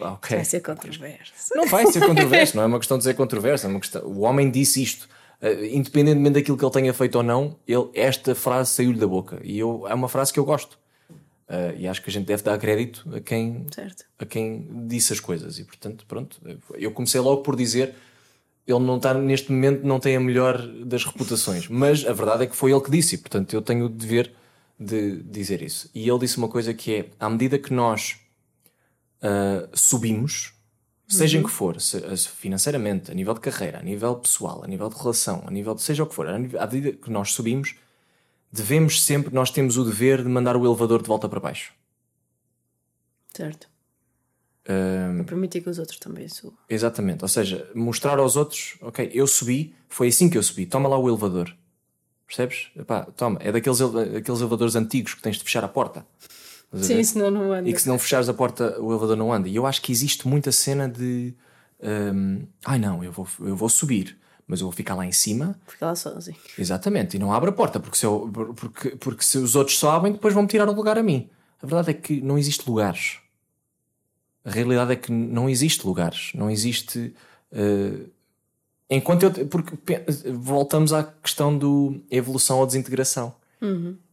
Ah, [laughs] ok. Vai ser controverso. Não vai ser controverso, não é uma questão de ser controverso. É uma questão... O homem disse isto. Eh, independentemente daquilo que ele tenha feito ou não, ele, esta frase saiu-lhe da boca. E eu, é uma frase que eu gosto. Eh, e acho que a gente deve dar crédito a quem, Certo. a quem disse as coisas. E portanto, pronto, eu comecei logo por dizer. Ele não está neste momento, não tem a melhor das reputações, mas a verdade é que foi ele que disse, e portanto eu tenho o dever de dizer isso. E ele disse uma coisa que é: à medida que nós ah, subimos, seja em que for, se- financeiramente, a nível de carreira, a nível pessoal, a nível de relação, a nível de seja o que for, à medida que nós subimos, devemos sempre, nós temos o dever de mandar o elevador de volta para baixo. Certo. Ah, Para permitir que os outros também subam. Exatamente, ou seja, mostrar aos outros, ok, eu subi, foi assim que eu subi, toma lá o elevador. Percebes? Epá, toma, é daqueles, ele- aqueles elevadores antigos que tens de fechar a porta. Sim, ver? senão não anda. E que se não fechares a porta, o elevador não anda. E eu acho que existe muita cena de. hum, Ai não, eu vou, eu vou subir, mas eu vou ficar lá em cima. Fica lá sozinho. Exatamente, e não abre a porta, porque se, eu- porque, porque se os outros sobem, depois vão-me tirar o lugar a mim. A verdade é que não existe lugares. A realidade é que não existe lugares. Não existe. eh, enquanto eu. Porque voltamos à questão do evolução ou desintegração.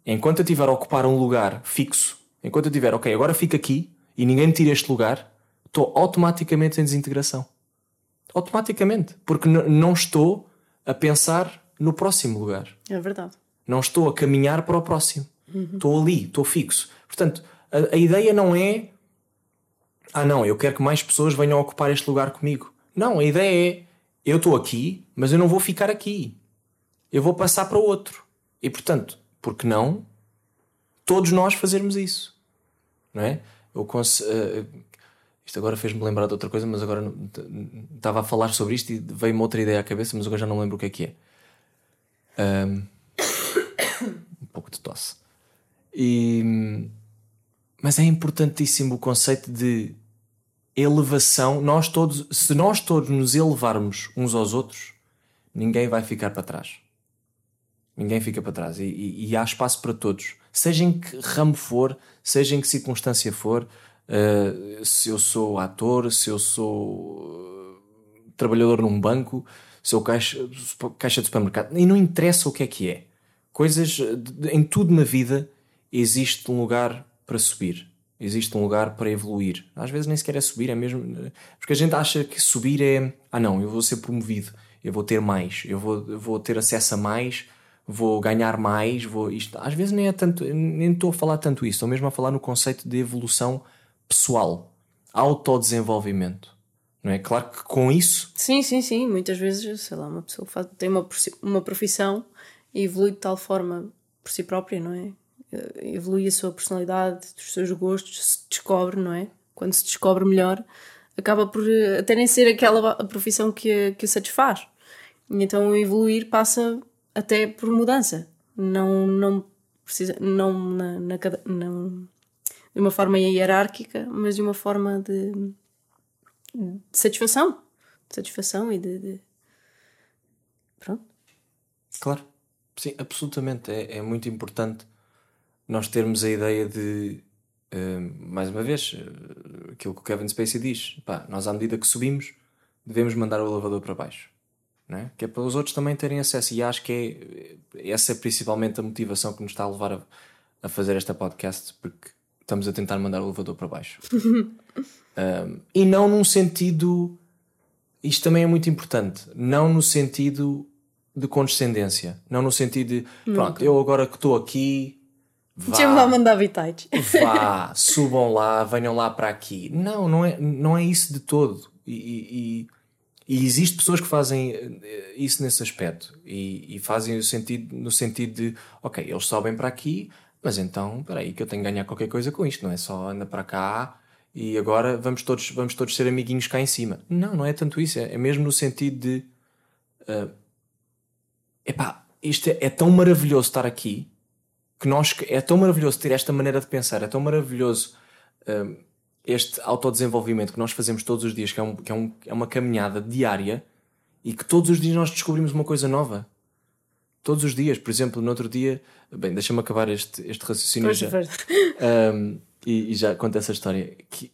Enquanto eu estiver a ocupar um lugar fixo, enquanto eu tiver, ok, agora fico aqui e ninguém me tira este lugar, estou automaticamente em desintegração. Automaticamente. Porque não estou a pensar no próximo lugar. É verdade. Não estou a caminhar para o próximo. Estou ali, estou fixo. Portanto, a, a ideia não é. Ah, não, eu quero que mais pessoas venham ocupar este lugar comigo. Não, a ideia é. Eu estou aqui, mas eu não vou ficar aqui. Eu vou passar para outro. E portanto, por que não todos nós fazermos isso? Não é? Eu eh, isto agora fez-me lembrar de outra coisa, mas agora estava a falar sobre isto e veio-me outra ideia à cabeça, mas agora já não lembro o que é que é. Ahm, [coughs] um pouco de tosse. E, mas é importantíssimo o conceito de elevação. Nós todos, se nós todos nos elevarmos uns aos outros, ninguém vai ficar para trás. Ninguém fica para trás. E, e, e há espaço para todos. Seja em que ramo for, seja em que circunstância for, uh, se eu sou ator, se eu sou uh, trabalhador num banco, se eu caixa, caixa de supermercado, e não interessa o que é que é. Coisas, em tudo na vida existe um lugar para subir. Existe um lugar para evoluir. Às vezes nem sequer é subir, é mesmo. Porque a gente acha que subir é. Ah, não, eu vou ser promovido, eu vou ter mais, eu vou, eu vou ter acesso a mais, vou ganhar mais, vou. Isto. Às vezes nem é tanto. Nem estou a falar tanto isso, estou mesmo a falar no conceito de evolução pessoal, autodesenvolvimento. Não é? Claro que com isso. Sim, sim, sim. Muitas vezes, sei lá, uma pessoa faz, tem uma, uma profissão e evolui de tal forma por si própria, não é? Eh, evolui a sua personalidade, os seus gostos, se descobre, não é? Quando se descobre melhor, acaba por eh, até nem ser aquela profissão que, que o satisfaz. E então evoluir passa até por mudança. Não, não precisa, não na, na, não de uma forma hierárquica, mas de uma forma de, de satisfação. De satisfação e de, de, Pronto. Claro. Sim, absolutamente. É, é muito importante nós termos a ideia de, uh, mais uma vez, uh, aquilo que o Kevin Spacey diz: pá, nós, à medida que subimos, devemos mandar o elevador para baixo. É? Que é para os outros também terem acesso. E acho que é, essa é principalmente a motivação que nos está a levar a, a fazer esta podcast, porque estamos a tentar mandar o elevador para baixo. [laughs] um, e não num sentido. Isto também é muito importante. Não no sentido de condescendência. Não no sentido de. Pronto, Nunca. eu agora que estou aqui, Vá, lá mandar habitats. Vá, [laughs] subam lá, venham lá para aqui. Não, não é, não é isso de todo. E, e, e existe pessoas que fazem eh, isso nesse aspecto e, e fazem o sentido, no sentido de, ok, eles sobem para aqui, mas então, espera aí que eu tenho que ganhar qualquer coisa com isto, não é só anda para cá e agora vamos todos, vamos todos ser amiguinhos cá em cima. Não, não é tanto isso, é, é mesmo no sentido de, uh, epá, isto é, é tão maravilhoso estar aqui que nós é tão maravilhoso ter esta maneira de pensar, é tão maravilhoso um, este autodesenvolvimento que nós fazemos todos os dias, que, é, um, que é, um, é uma caminhada diária e que todos os dias nós descobrimos uma coisa nova. Todos os dias, por exemplo, no outro dia, bem, deixa-me acabar este, este raciocínio já, um, e, e, já conto essa história. Que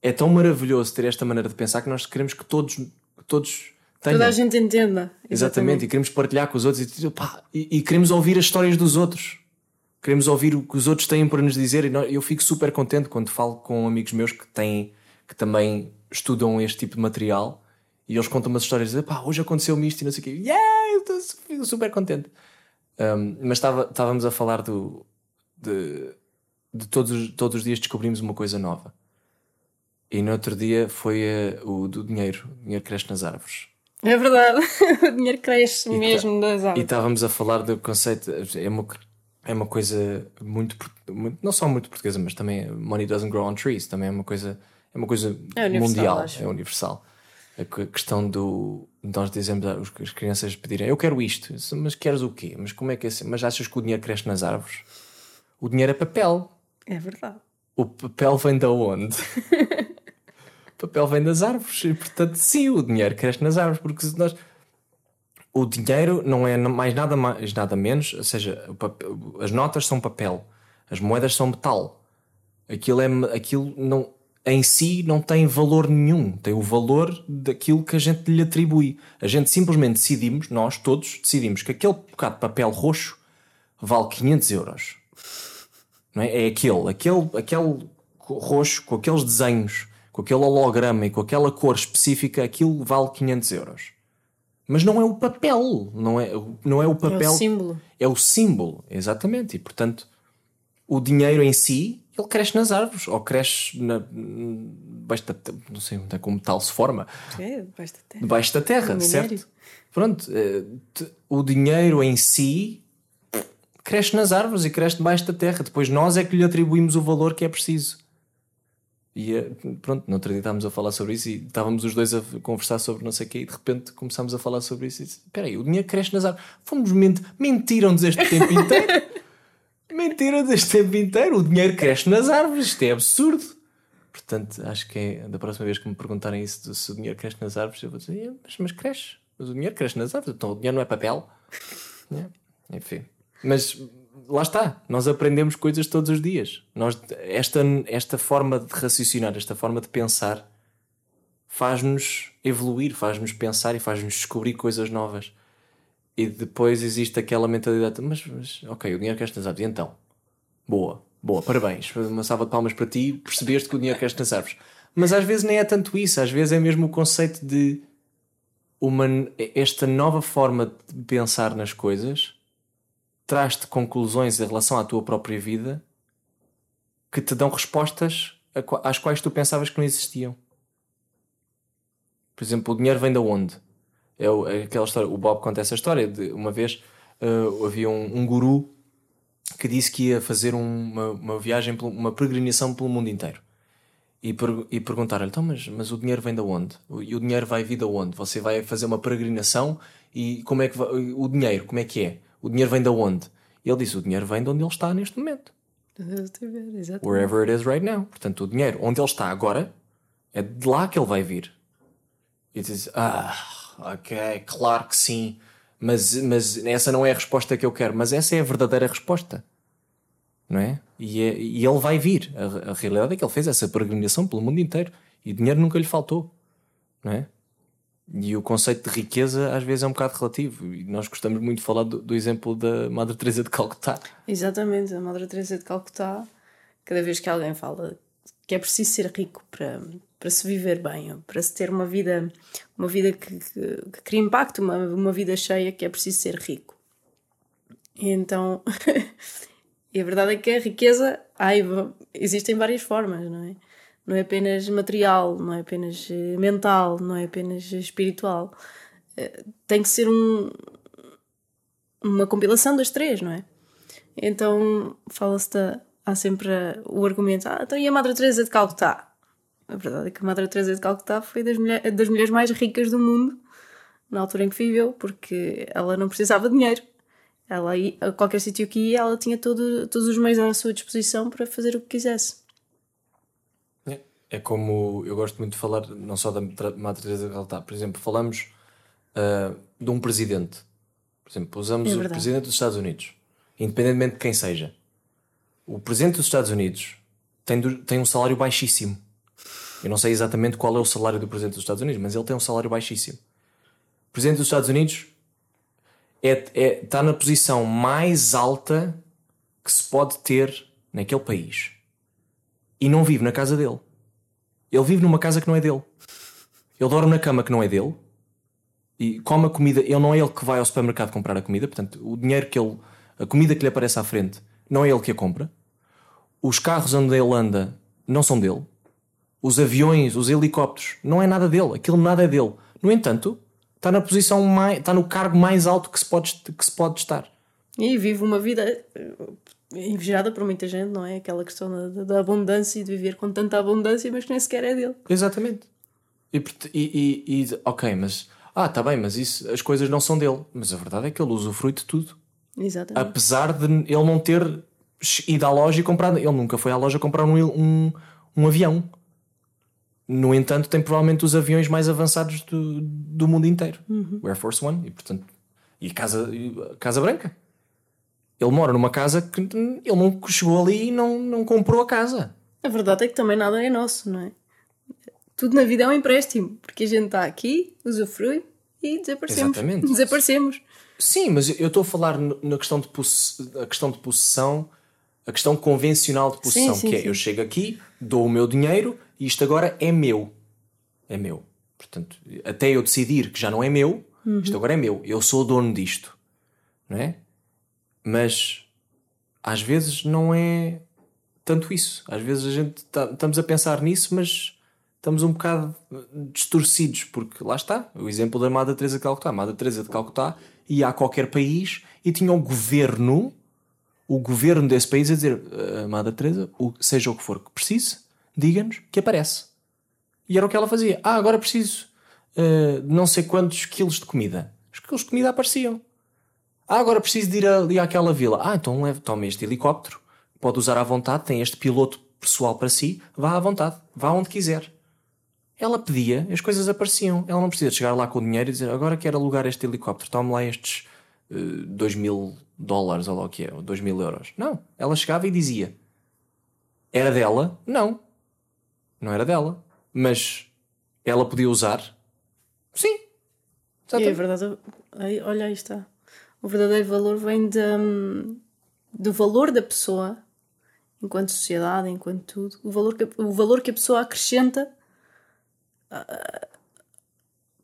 é tão maravilhoso ter esta maneira de pensar que nós queremos que todos, que todos Tenham. Toda a gente entenda. Exatamente. Exatamente. E queremos partilhar com os outros e, pá, e, e, queremos ouvir as histórias dos outros. Queremos ouvir o que os outros têm para nos dizer. E eu fico super contente quando falo com amigos meus que têm, que também estudam este tipo de material e eles contam umas histórias de pá, hoje aconteceu-me isto e não sei o quê. Yeah, eu estou super contente. Um, mas estava, estávamos a falar do, de, de todos, todos os dias descobrimos uma coisa nova. E no outro dia foi uh, o do dinheiro. O dinheiro cresce nas árvores. É verdade, [laughs] o dinheiro cresce e mesmo tá, das árvores. E estávamos a falar do conceito, é uma, é uma coisa muito, muito, não só muito portuguesa, mas também money doesn't grow on trees, também é uma coisa, é uma coisa é mundial, acho. é universal. A questão do nós dizemos as crianças pedirem eu quero isto, mas queres o quê? Mas como é que é assim? Mas achas que o dinheiro cresce nas árvores? O dinheiro é papel. É verdade. O papel vem de onde? [laughs] papel vem das árvores e, portanto, sim, o dinheiro cresce nas árvores, porque nós. O dinheiro não é mais nada mais nada menos, ou seja, papel, as notas são papel, as moedas são metal. Aquilo é aquilo não em si não tem valor nenhum, tem o valor daquilo que a gente lhe atribui. A gente simplesmente decidimos, nós todos decidimos que aquele bocado de papel roxo vale 500 euros. Não é? é aquele, aquele, aquele roxo com aqueles desenhos com aquele holograma e com aquela cor específica, aquilo vale 500 euros. Mas não é o papel, não é, não é o papel. É o símbolo. É o símbolo, exatamente. E portanto, o dinheiro em si, ele cresce nas árvores, ou cresce na, debaixo da, não sei onde é como tal se forma. É, debaixo da terra. Debaixo da terra, certo? Pronto, eh, o dinheiro em si cresce nas árvores e cresce debaixo da terra. Depois nós é que lhe atribuímos o valor que é preciso. E eh, pronto, dia estávamos a falar sobre isso e estávamos os dois a conversar sobre não sei o quê e de repente começámos a falar sobre isso e disse, espera aí, o dinheiro cresce nas árvores. Fomos ment mentiram-nos este tempo inteiro. [laughs] Mentira deste tempo inteiro. O dinheiro cresce nas árvores. Isto é absurdo. Portanto, acho que é da próxima vez que me perguntarem isso, se o dinheiro cresce nas árvores, eu vou dizer, é, mas, mas cresce. Mas o dinheiro cresce nas árvores. Então o dinheiro não é papel. É. Enfim. Mas lá está. Nós aprendemos coisas todos os dias. Nós, esta, esta forma de raciocinar, esta forma de pensar, faz-nos evoluir, faz-nos pensar e faz-nos descobrir coisas novas. E depois existe aquela mentalidade, mas, mas ok, o dinheiro que nas árvores, e então? Boa, boa, parabéns, uma salva de palmas para ti, percebeste que o dinheiro que nas árvores. Mas às vezes nem é tanto isso, às vezes é mesmo o conceito de uma, esta nova forma de pensar nas coisas traz-te conclusões em relação à tua própria vida que te dão respostas às quais tu pensavas que não existiam. Por exemplo, o dinheiro vem de onde? É, é aquela história, o Bob conta essa história de uma vez uh, havia um, um, guru que disse que ia fazer uma, uma viagem, uma peregrinação pelo mundo inteiro. E, per, e perguntaram-lhe, então, mas, mas o dinheiro vem de onde? E o dinheiro vai vir de onde? Você vai fazer uma peregrinação e como é que vai, o dinheiro, como é que é? O dinheiro vem de onde? E ele disse, o dinheiro vem de onde ele está neste momento. Wherever it is right now. Portanto, o dinheiro onde ele está agora é de lá que ele vai vir. E diz, ah, ok, claro que sim, mas, mas essa não é a resposta que eu quero, mas essa é a verdadeira resposta. Não é? E, é, e ele vai vir. A, a, realidade é que ele fez essa peregrinação pelo mundo inteiro e dinheiro nunca lhe faltou. Não é? E o conceito de riqueza às vezes é um bocado relativo. E nós gostamos muito de falar do, do exemplo da Madre Teresa de Calcutá. Exatamente, a Madre Teresa de Calcutá, cada vez que alguém fala que é preciso ser rico para, para se viver bem, para se ter uma vida, uma vida que, que, que cria impacto, uma, uma vida cheia, que é preciso ser rico. E então, [laughs] e a verdade é que a riqueza, ai, existem várias formas, não é? Não é apenas material, não é apenas eh, mental, não é apenas espiritual. Eh, tem que ser um, uma compilação das três, não é? Então fala-se da. Há sempre o argumento, ah, então e a Madre Teresa de Calcutá? A verdade é que a Madre Teresa de Calcutá foi das, mulher, das mulheres mais ricas do mundo na altura em que viveu, porque ela não precisava de dinheiro. Ela ia, a qualquer sítio que ia, ela tinha todo, todos os meios à sua disposição para fazer o que quisesse. É, é como eu gosto muito de falar, não só da Madre Teresa de Calcutá, por exemplo, falamos uh, de um presidente. Por exemplo, usamos é o presidente dos Estados Unidos, independentemente de quem seja. O presidente dos Estados Unidos tem, tem um salário baixíssimo eu não sei exatamente qual é o salário do Presidente dos Estados Unidos, mas ele tem um salário baixíssimo. O Presidente dos Estados Unidos é, é, está na posição mais alta que se pode ter naquele país. E não vive na casa dele. Ele vive numa casa que não é dele. Ele dorme na cama que não é dele. E come a comida. Ele não é ele que vai ao supermercado comprar a comida. Portanto, o dinheiro que ele. A comida que lhe aparece à frente não é ele que a compra. Os carros onde ele anda não são dele os aviões, os helicópteros, não é nada dele, aquilo nada é dele. No entanto, está na posição mais, está no cargo mais alto que se pode, que se pode estar. E vive uma vida eh, invejada por muita gente, não é? Aquela questão da, da, abundância e de viver com tanta abundância, mas que nem sequer é dele. Exatamente. E, e, e, e ok, mas ah, tá bem, mas isso, as coisas não são dele. Mas a verdade é que ele usufrui de tudo. Exatamente. Apesar de ele não ter ido à loja e comprado, ele nunca foi à loja comprar um, um, um avião. No entanto, tem provavelmente os aviões mais avançados do, do mundo inteiro. Uhum. O Air Force One. E, portanto, e Casa, casa Branca. Ele mora numa casa que ele não chegou ali e não, não comprou a casa. A verdade é que também nada é nosso, não é? Tudo na vida é um empréstimo. Porque a gente está aqui, usufrui e desaparecemos. Exatamente. Desaparecemos. Sim, mas eu estou a falar na questão de, a questão de possessão, a questão convencional de possessão, sim, sim, que é sim. eu chego aqui, dou o meu dinheiro isto agora é meu. É meu. Portanto, até eu decidir que já não é meu, uhum. isto agora é meu. Eu sou o dono disto. Não é? Mas às vezes não é tanto isso. Às vezes a gente tá, estamos a pensar nisso, mas estamos um bocado distorcidos, porque lá está, o exemplo da Madre Teresa de Calcutá. A Madre Teresa de Calcutá ia a qualquer país e tinha o um governo, o governo desse país a dizer, uh, Madre Teresa, seja o que for que precise, diga-nos que aparece. E era o que ela fazia. Ah, agora preciso uh, não sei quantos quilos de comida. Os quilos de comida apareciam. Ah, agora preciso de ir ali àquela vila. Ah, então tome este helicóptero, pode usar à vontade, tem este piloto pessoal para si, vá à vontade, vá onde quiser. Ela pedia, as coisas apareciam. Ela não precisa chegar lá com o dinheiro e dizer agora quero alugar este helicóptero, tome lá estes 2 uh, mil dólares ou lá o que é, ou 2 mil euros. Não. Ela chegava e dizia: Era dela? Não. Não era dela. Mas ela podia usar? Sim. E é verdade. Olha, aí está. O verdadeiro valor vem de, um, do valor da pessoa, enquanto sociedade, enquanto tudo. O valor que, o valor que a pessoa acrescenta uh,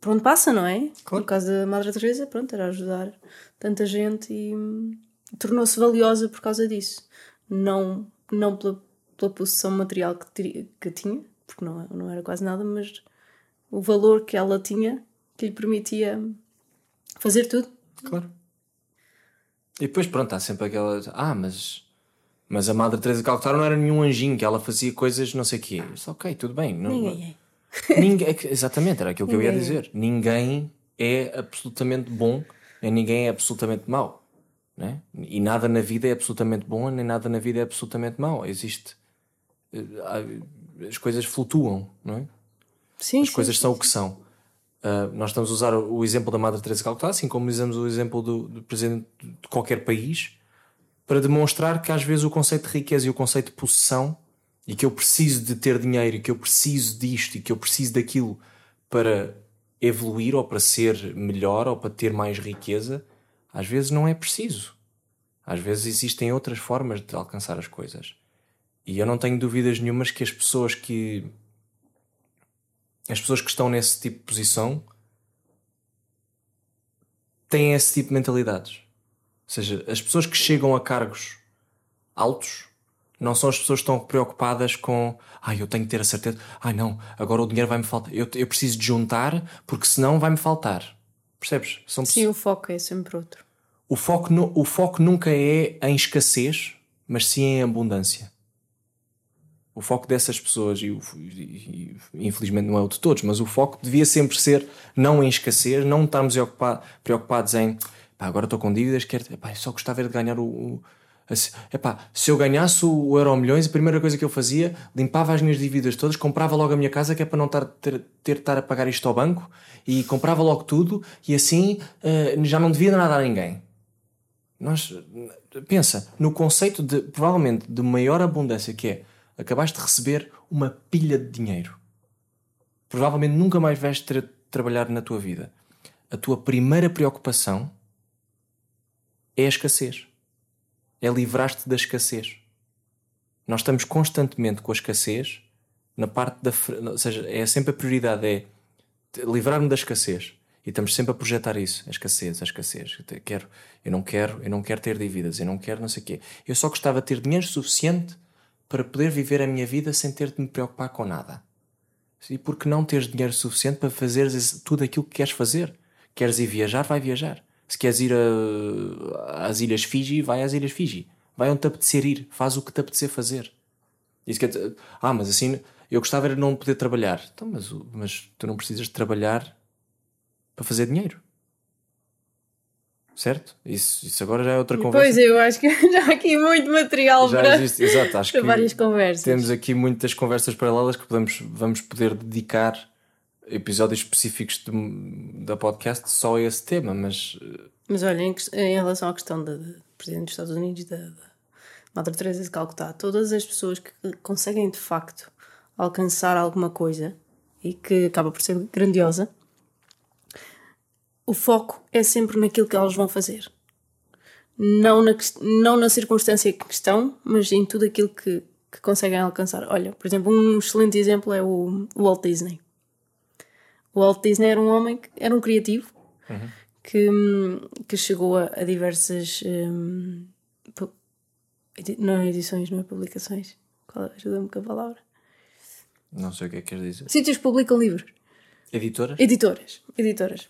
por onde passa, não é? Claro. No caso da Madre Teresa, pronto, era ajudar tanta gente e hum, tornou-se valiosa por causa disso. Não, não pela, pela posição material que, teria, que tinha, porque não, não era quase nada, mas o valor que ela tinha que lhe permitia fazer tudo. Claro. E depois, pronto, há sempre aquela. Ah, mas. Mas a Madre Teresa de Calcutá não era nenhum anjinho, que ela fazia coisas não sei o quê. Disse, ok, tudo bem. Não, Ninguém é. Ninguém, exatamente, era aquilo que Ninguém eu ia dizer. Ninguém é absolutamente bom, nem ninguém é absolutamente mau. Né? E nada na vida é absolutamente bom, nem nada na vida é absolutamente mau. Existe. Eh, as coisas flutuam, não é? Sim, As sim, coisas sim, são sim. o que são. Uh, nós estamos a usar o exemplo da Madre Teresa de Calcutá, assim como usamos o exemplo do, do, presidente de qualquer país, para demonstrar que às vezes o conceito de riqueza e o conceito de possessão, e que eu preciso de ter dinheiro, e que eu preciso disto, e que eu preciso daquilo para evoluir, ou para ser melhor, ou para ter mais riqueza, às vezes não é preciso. Às vezes existem outras formas de alcançar as coisas. E eu não tenho dúvidas nenhumas que as pessoas que as pessoas que estão nesse tipo de posição têm esse tipo de mentalidades. Ou seja, as pessoas que chegam a cargos altos não são as pessoas que estão preocupadas com ai, ah, eu tenho que ter a certeza, ai ah, não, agora o dinheiro vai-me faltar, eu, eu preciso de juntar porque senão vai-me faltar. Percebes? São Sim, o foco é sempre outro. O foco, o foco nunca é em escassez, mas sim em abundância o foco dessas pessoas, e, e, e, infelizmente não é o de todos, mas o foco devia sempre ser não em escassez, não estarmos preocupados em pá, agora estou com dívidas, quero, só gostava de ganhar o. o epá, se eu ganhasse o Euro Milhões, a primeira coisa que eu fazia, limpava as minhas dívidas todas, comprava logo a minha casa, que é para não tar, ter, ter estar a pagar isto ao banco, e comprava logo tudo, e assim uh, já não devia nada a ninguém. Nós, pensa, no conceito de, provavelmente, de maior abundância que é acabaste de receber uma pilha de dinheiro. Provavelmente nunca mais vais ter a trabalhar na tua vida. A tua primeira preocupação é a escassez. É livrar-te da escassez. Nós estamos constantemente com a escassez na parte da. Ou seja, é sempre a prioridade é livrar-me da escassez. E estamos sempre a projetar isso, a escassez, a escassez. Eu quero, eu não quero, eu não quero ter dívidas, eu não quero não sei o quê. Eu só gostava de ter dinheiro suficiente para poder viver a minha vida sem ter de me preocupar com nada. E porque não teres dinheiro suficiente para fazer tudo aquilo que queres fazer? Queres ir viajar, vai viajar. Se queres ir a, às Ilhas Fiji, vai às Ilhas Fiji. Vai onde te apetecer ir. Faz o que te apetecer fazer. Isso quer dizer, ah, mas assim, eu gostava de não poder trabalhar. Então, mas, mas tu não precisas de trabalhar para fazer dinheiro certo? Isso, isso agora já é outra conversa. Pois, eu acho que [laughs] já há aqui muito material já para, existe, exato, acho [laughs] para várias conversas. Temos aqui muitas conversas paralelas que podemos, vamos poder dedicar episódios específicos de, da podcast só a esse tema, mas... Eh, mas olha, em, em relação à questão da Presidente dos Estados Unidos da, da Madre Teresa de Calcutá, todas as pessoas que conseguem de facto alcançar alguma coisa e que acaba por ser grandiosa o foco é sempre naquilo que elas vão fazer. Não na, não na circunstância que estão, mas em tudo aquilo que, que conseguem alcançar. Olha, por exemplo, um excelente exemplo é o, o Walt Disney. O Walt Disney era um homem, que, era um criativo, uhum. que, que chegou a, a diversas. Um, não edições, não é publicações. É? Ajuda-me com a palavra. Não sei o que é que quer dizer. Sítios que publicam livros. Editoras? Editoras. Editoras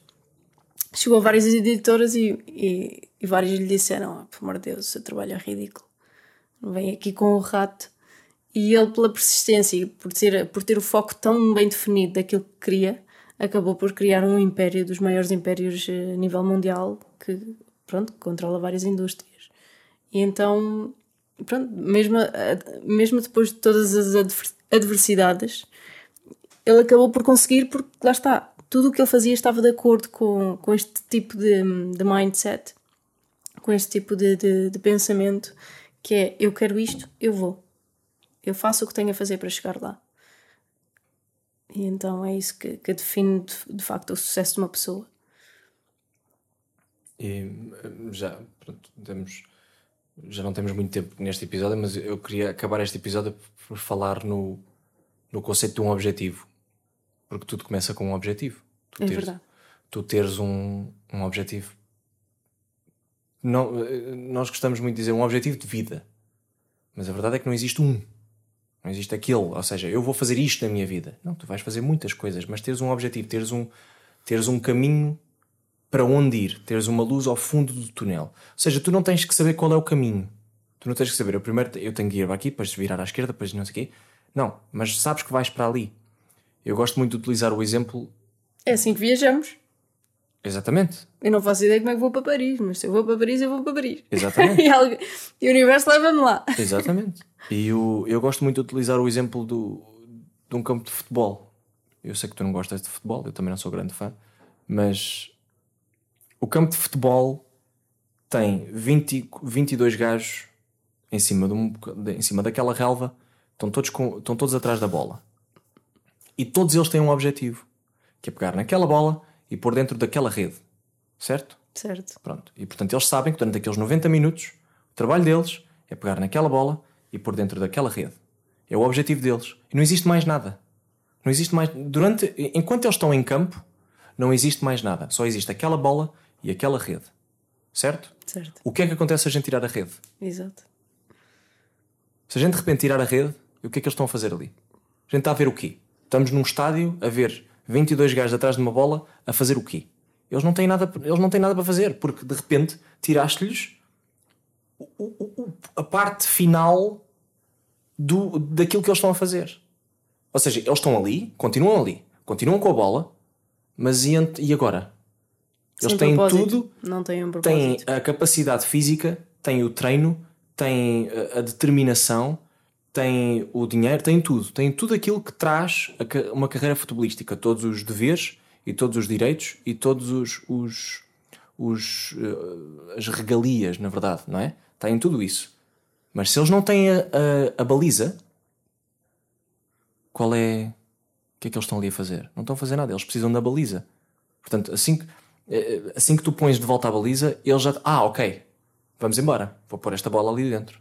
chegou a várias editoras e, e, e várias lhe disseram: oh, pelo amor de Deus, o seu trabalho é ridículo. Vem aqui com o rato. E ele, pela persistência e por ter, por ter o foco tão bem definido daquilo que queria, acabou por criar um império dos maiores impérios eh, a nível mundial que pronto, controla várias indústrias. E então, pronto, mesmo, mesmo depois de todas as adversidades, ele acabou por conseguir, porque lá está, tudo o que ele fazia estava de acordo com, com este tipo de, de mindset, com este tipo de, de, de pensamento, que é eu quero isto, eu vou. Eu faço o que tenho a fazer para chegar lá. E então é isso que, que define de, de facto o sucesso de uma pessoa. E já, pronto, temos, já não temos muito tempo neste episódio, mas eu queria acabar este episódio por falar no, no conceito de um objetivo. Porque tudo começa com um objetivo. Tu é teres, verdade. Tu teres um, um objetivo. Não, nós gostamos muito de dizer um objetivo de vida. Mas a verdade é que não existe um. Não existe aquele. Ou seja, eu vou fazer isto na minha vida. Não, tu vais fazer muitas coisas, mas teres um objetivo, teres um, teres um caminho para onde ir, teres uma luz ao fundo do túnel. Ou seja, tu não tens que saber qual é o caminho. Tu não tens que saber, eu primeiro eu tenho que ir para aqui, depois virar à esquerda, depois não sei o quê. Não, mas sabes que vais para ali. Eu gosto muito de utilizar o exemplo. É assim que viajamos. Exatamente. Eu não faço ideia como é que vou para Paris, mas se eu vou para Paris, eu vou para Paris. Exatamente. [laughs] e, algo... e o universo leva-me lá. Exatamente. E o, eu gosto muito de utilizar o exemplo do, de um campo de futebol. Eu sei que tu não gostas de futebol, eu também não sou grande fã, mas o campo de futebol tem 20, 22 gajos em cima, de um, em cima daquela relva, estão todos, com, estão todos atrás da bola. E todos eles têm um objetivo, que é pegar naquela bola e pôr dentro daquela rede. Certo? Certo. Pronto. E portanto eles sabem que durante aqueles 90 minutos o trabalho deles é pegar naquela bola e pôr dentro daquela rede. É o objetivo deles. E não existe mais nada. Não existe mais. Durante. Enquanto eles estão em campo, não existe mais nada. Só existe aquela bola e aquela rede. Certo? Certo. O que é que acontece se a gente tirar a rede? Exato. Se a gente de repente tirar a rede, o que é que eles estão a fazer ali? A gente está a ver o quê? Estamos num estádio a ver 22 gajos atrás de uma bola a fazer o quê? Eles não têm nada, eles não têm nada para fazer, porque de repente tiraste-lhes a parte final do, daquilo que eles estão a fazer. Ou seja, eles estão ali, continuam ali, continuam com a bola, mas e, e agora? Eles Sem têm propósito. tudo, Não têm um têm propósito. a capacidade física, têm o treino, têm a determinação, têm o dinheiro, têm tudo. Têm tudo aquilo que traz uma carreira futebolística. Todos os deveres e todos os direitos e todos os, os, os, eh, as regalias, na verdade, não é? Têm tudo isso. Mas se eles não têm a, a, a baliza, qual é. O que é que eles estão ali a fazer? Não estão a fazer nada, eles precisam da baliza. Portanto, assim que, eh, assim que tu pões de volta a baliza, eles já. Ah, ok, vamos embora, vou pôr esta bola ali dentro.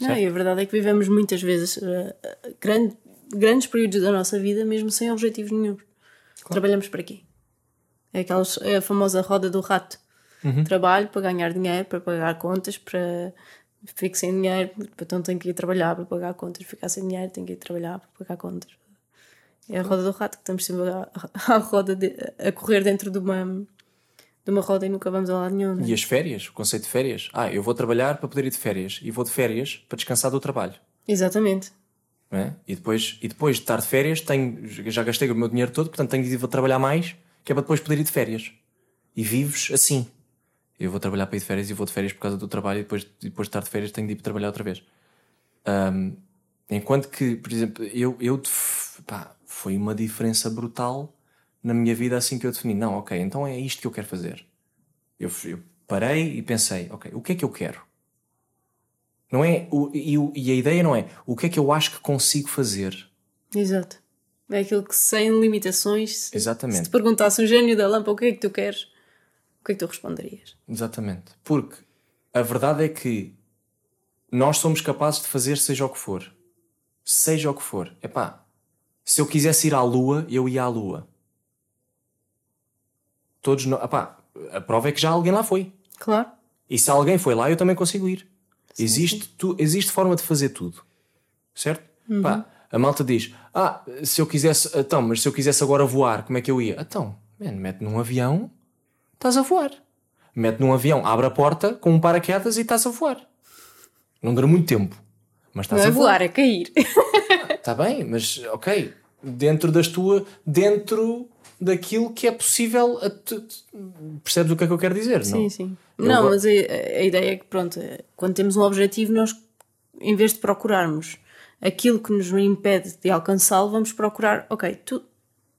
Não, e a verdade é que vivemos muitas vezes eh, grande- grandes períodos da nossa vida mesmo sem objetivos nenhum. Trabalhamos para quê? É, aquelas, é a famosa roda do rato. Trabalho para ganhar dinheiro, para pagar contas, para fico sem dinheiro, então tenho que ir trabalhar para pagar contas, ficar sem dinheiro, tenho que ir trabalhar para pagar contas. É a roda do rato que estamos sempre a, [laughs] a roda de- a correr dentro de uma, de uma roda e nunca vamos a lado nenhum. não é? E as férias, o conceito de férias. Ah, eu vou trabalhar para poder ir de férias e vou de férias para descansar do trabalho. Exatamente. é? E, depois, e depois de estar de férias, tenho, já gastei o meu dinheiro todo, portanto tenho de ir trabalhar mais, que é para depois poder ir de férias. E vives assim. Eu vou trabalhar para ir de férias e vou de férias por causa do trabalho e depois, depois de estar de férias tenho de ir trabalhar outra vez. Ahm, enquanto que, por exemplo, eu, eu pá, foi uma diferença brutal na minha vida assim que eu defini. Não, ok, então é isto que eu quero fazer. Eu, eu parei e pensei, ok, o que é que eu quero? Não é, o, e, e a ideia não é o que é que eu acho que consigo fazer. Exato. É aquilo que sem limitações. Se, Exatamente. se te perguntasse um gênio da lâmpada o que é que tu queres, o que é que tu responderias? Exatamente. Porque a verdade é que nós somos capazes de fazer seja o que for. Seja o que for. Epá, se eu quisesse ir à Lua, eu ia à Lua. Todos nós. A prova é que já alguém lá foi. Claro. E se alguém foi lá, eu também consigo ir. existe, Tu, existe forma de fazer tudo. Certo? Pá, a malta diz: Ah, se eu quisesse. Então, mas se eu quisesse agora voar, como é que eu ia? Então, man, mete num avião, estás a voar. Mete num avião, abre a porta com um paraquedas e estás a voar. Não dura muito tempo. Mas Não estás é a voar. voar, é cair. Está bem, mas ok. Dentro das tuas. Dentro daquilo que é possível. Percebes o que é que eu quero dizer? Sim, não? sim. Eu não, go- mas a, a ideia é que, pronto, é, quando temos um objetivo, nós, em vez de procurarmos aquilo que nos impede de alcançá-lo, vamos procurar, ok, tu,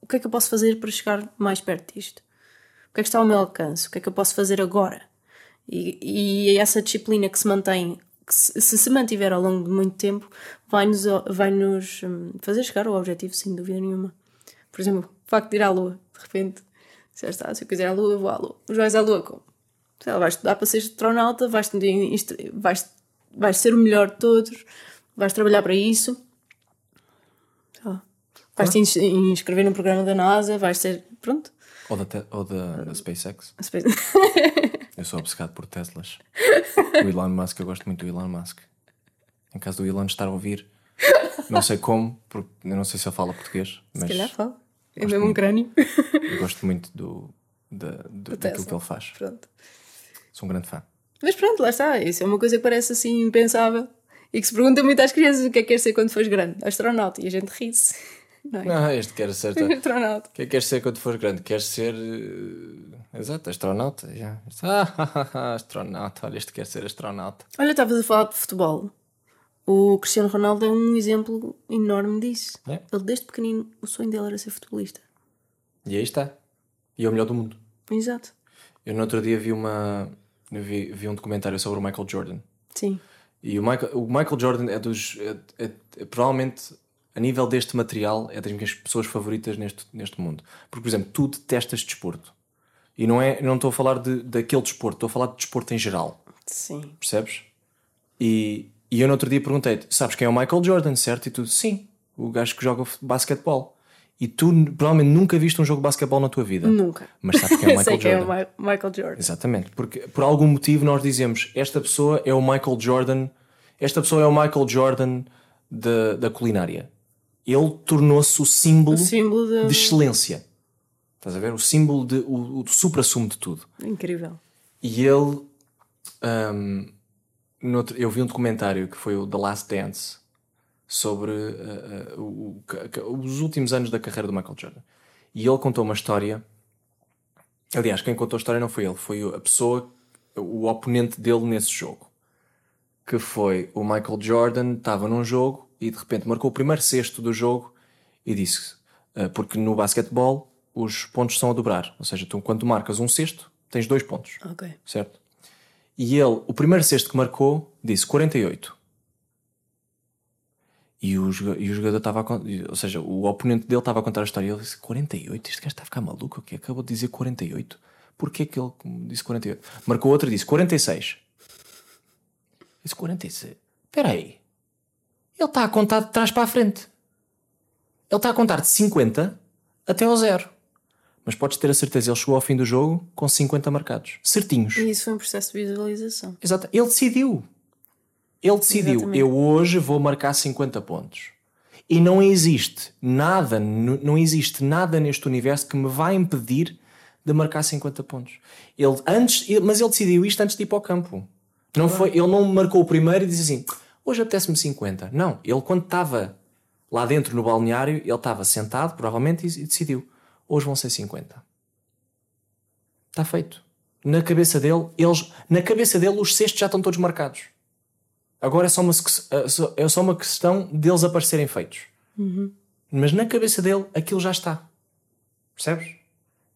o que é que eu posso fazer para chegar mais perto disto? O que é que está ao meu alcance? O que é que eu posso fazer agora? E, e essa disciplina que se mantém, que se, se se mantiver ao longo de muito tempo, vai-nos vai -nos, hum, fazer chegar ao objetivo, sem dúvida nenhuma. Por exemplo, o facto de ir à Lua, de repente, já está, se eu quiser à Lua, eu vou à Lua. Mas vais à Lua como? Sei lá, vais estudar para ser astronauta, vais, vais, vais ser o melhor de todos, vais trabalhar para isso. Sei lá. Vais te ins- inscrever num programa da NASA, vais ser. Pronto. Ou da, ou da, da SpaceX. Space- Eu sou obcecado por Teslas. O Elon Musk, eu gosto muito do Elon Musk. Em caso do Elon estar a ouvir, não sei como, porque eu não sei se ele fala português, Se mas calhar fala. É mesmo um crânio. eu gosto muito do, da, do, daquilo Tesla. que ele faz. Pronto. Sou um grande fã. Mas pronto, lá está. Isso é uma coisa que parece assim impensável e que se pergunta muito às crianças o que é que queres ser quando fores grande. Astronauta. E a gente ri-se. [laughs] Não é? Ah, este quer ser. [laughs] Astronauta. O que é que queres ser quando fores grande? Queres ser. eh, Exato, astronauta. já. [laughs] Ah, astronauta. Olha, este quer ser astronauta. Olha, estavas a falar de futebol. O Cristiano Ronaldo é um exemplo enorme disso. É. Ele, desde pequenino, o sonho dele era ser futebolista. E aí está. E é o melhor do mundo. Exato. Eu no outro dia vi uma. Vi, vi um documentário sobre o Michael Jordan. Sim. E o Michael, o Michael Jordan é dos. É, é- é provavelmente, a nível deste material, é das minhas pessoas favoritas neste, neste mundo. Porque, por exemplo, tu detestas desporto. E não é, não estou a falar de, daquele desporto, estou a falar de desporto em geral. Sim. Percebes? E, e eu no outro dia perguntei-te: sabes quem é o Michael Jordan, certo? E tu, sim, o gajo que joga basquetebol. E tu provavelmente nunca viste um jogo de basquetebol na tua vida. Nunca. Mas sabes quem é o [laughs] Sei Michael quem é o Jordan? Mi- Michael Jordan. Exatamente, porque por algum motivo nós dizemos esta pessoa é o Michael Jordan, esta pessoa é o Michael Jordan da, da culinária. Ele tornou-se o símbolo O símbolo de... de excelência. Estás a ver? O símbolo de o, o supra-sumo de tudo. Incrível. E ele. ahm, eu vi um documentário que foi o The Last Dance sobre ah, ah, o- os últimos anos da carreira do Michael Jordan. E ele contou uma história. Aliás, quem contou a história não foi ele, foi a pessoa, o oponente dele nesse jogo. Que foi o Michael Jordan, estava num jogo e de repente marcou o primeiro cesto do jogo e disse: ah, Porque no basquetebol os pontos são a dobrar. Ou seja, tu, quando tu marcas um cesto, tens dois pontos Ok. certo? E ele, o primeiro cesto que marcou, disse 48. E o, e o jogador estava a ou seja, o oponente dele estava a contar a história e ele disse 48, este gajo está a ficar maluco, o quê? Acabou de dizer 48. Porquê que ele disse 48? Marcou outro e disse 46. Disse 46. Espera aí. Ele está a contar de trás para a frente. Ele está a contar de 50 até ao zero. Mas podes ter a certeza, ele chegou ao fim do jogo com 50 marcados. Certinhos. E isso foi um processo de visualização. Exato. Ele decidiu. Ele decidiu. Exatamente. Eu hoje vou marcar 50 pontos. E não existe nada, não existe nada neste universo que me vai impedir de marcar 50 pontos. Ele antes, ele- mas ele decidiu isto antes de ir para o campo. Não foi, ele não marcou o primeiro e disse assim: "Hoje apetece-me 50". Não, ele quando estava lá dentro no balneário, ele estava sentado, provavelmente, e, e decidiu: "Hoje vão ser 50". Está feito. Na cabeça dele, eles, na cabeça dele os cestos já estão todos marcados. Agora é só uma, se- é só- uma questão deles aparecerem feitos. Mas na cabeça dele aquilo já está. Percebes?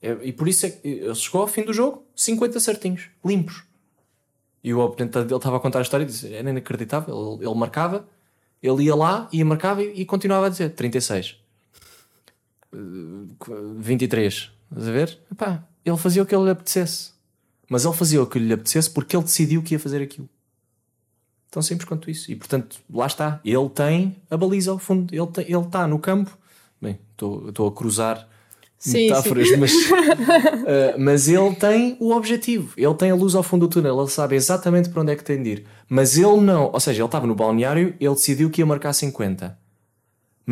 É- E por isso é que ele chegou ao fim do jogo, 50 certinhos, limpos. E o oponente dele estava a contar a história e disse: era inacreditável. Ele, ele marcava, ele ia lá, ia marcava e, e continuava a dizer: 36, eh, 23. Estás a ver? Epá, ele fazia o que ele lhe apetecesse. Mas ele fazia o que lhe apetecesse porque ele decidiu que ia fazer aquilo. Tão simples quanto isso. E portanto, lá está. Ele tem a baliza ao fundo. Ele tem- ele está no campo. Bem, estou a cruzar Sim, metáforas, mas, [laughs] eh, mas ele tem o objetivo. Ele tem a luz ao fundo do túnel. Ele sabe exatamente para onde é que tem de ir. Mas ele não. Ou seja, ele estava no balneário. Ele decidiu que ia marcar 50.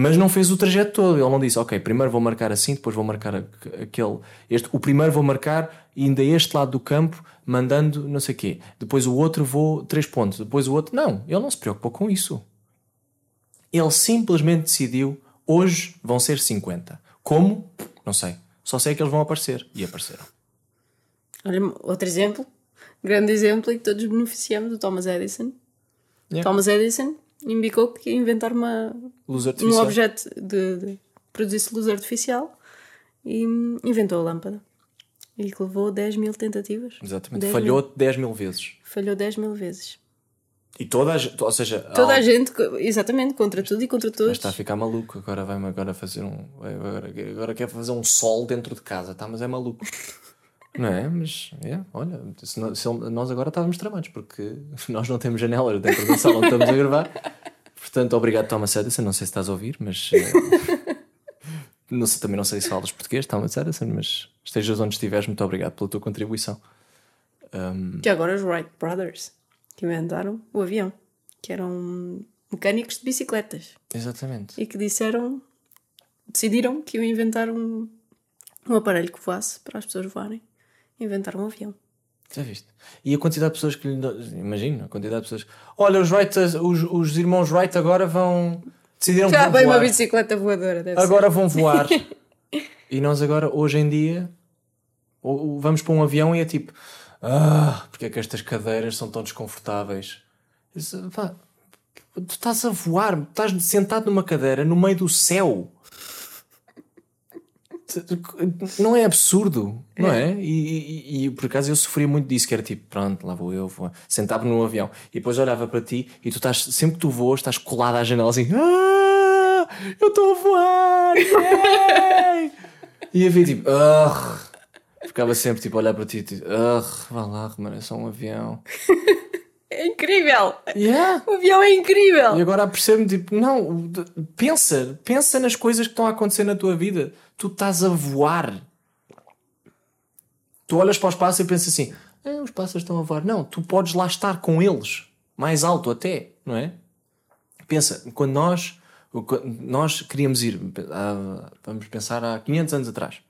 Mas não fez o trajeto todo. Ele não disse, ok, primeiro vou marcar assim, depois vou marcar aquele. Este, o primeiro vou marcar ainda este lado do campo, mandando não sei o quê. Depois o outro vou três pontos. Depois o outro. Não, ele não se preocupou com isso. Ele simplesmente decidiu, hoje vão ser 50. Como? Não sei. Só sei que eles vão aparecer. E apareceram. Olha, outro exemplo, grande exemplo e que todos beneficiamos, o Thomas Edison. Yeah. Thomas Edison indicou que ia inventar uma, Luz um artificial. objeto de, de produzir luz artificial e inventou a lâmpada. E que levou 10 mil tentativas. Exatamente. 10 Falhou 10 mil vezes. Falhou 10 mil vezes. E toda a gente, ou seja, Toda a gente, exatamente, contra tudo e contra Mas todos. está a ficar maluco. Agora vai-me agora fazer um. Agora, agora quer fazer um sol dentro de casa, tá? Mas é maluco. [laughs] Não é? Mas, é, olha, se se nós agora estávamos tramados, porque [laughs] nós não temos janelas dentro da sala onde estamos a gravar. Portanto, obrigado, Thomas Edison. Não sei se estás a ouvir, mas. eh, [laughs] não sei, também não sei se falas português, Thomas Edison, mas estejas onde estiveres, muito obrigado pela tua contribuição. Que agora os Wright Brothers que inventaram o avião, que eram mecânicos de bicicletas Exatamente. e que disseram, decidiram que iam inventar um, um aparelho que voasse para as pessoas voarem. Inventaram um avião. Já viste? E a quantidade de pessoas que lhe. Imagina, a quantidade de pessoas. Olha, os, Wright, os, os irmãos Wright agora vão. Decidiram Já vem uma bicicleta voadora, Agora vão voar. [laughs] e nós agora, hoje em dia, vamos para um avião e é tipo. Ah, porque é que estas cadeiras são tão desconfortáveis? Isso, pá, tu estás a voar, estás sentado numa cadeira no meio do céu. Não é absurdo, não é? E, e- e, por acaso eu sofria muito disso, que era tipo, pronto, lá vou eu, vou. sentava-me no avião e depois olhava para ti e tu estás, sempre que tu voas, estás colado à janela assim, ah, eu estou a voar, yay!" [laughs] e havia tipo, ah, ficava sempre tipo a olhar para ti, tipo, ah, vá lá, mano, é só um avião. [laughs] É incrível! Yeah. O avião é incrível! E agora percebo-me, tipo, não, pensa, pensa nas coisas que estão a acontecer na tua vida. Tu estás a voar. Tu olhas para os pássaros e pensas assim: "Ah, os pássaros estão a voar. Não, tu podes lá estar com eles, mais alto até, não é? Pensa, quando nós, nós queríamos ir, vamos pensar há 500 anos atrás,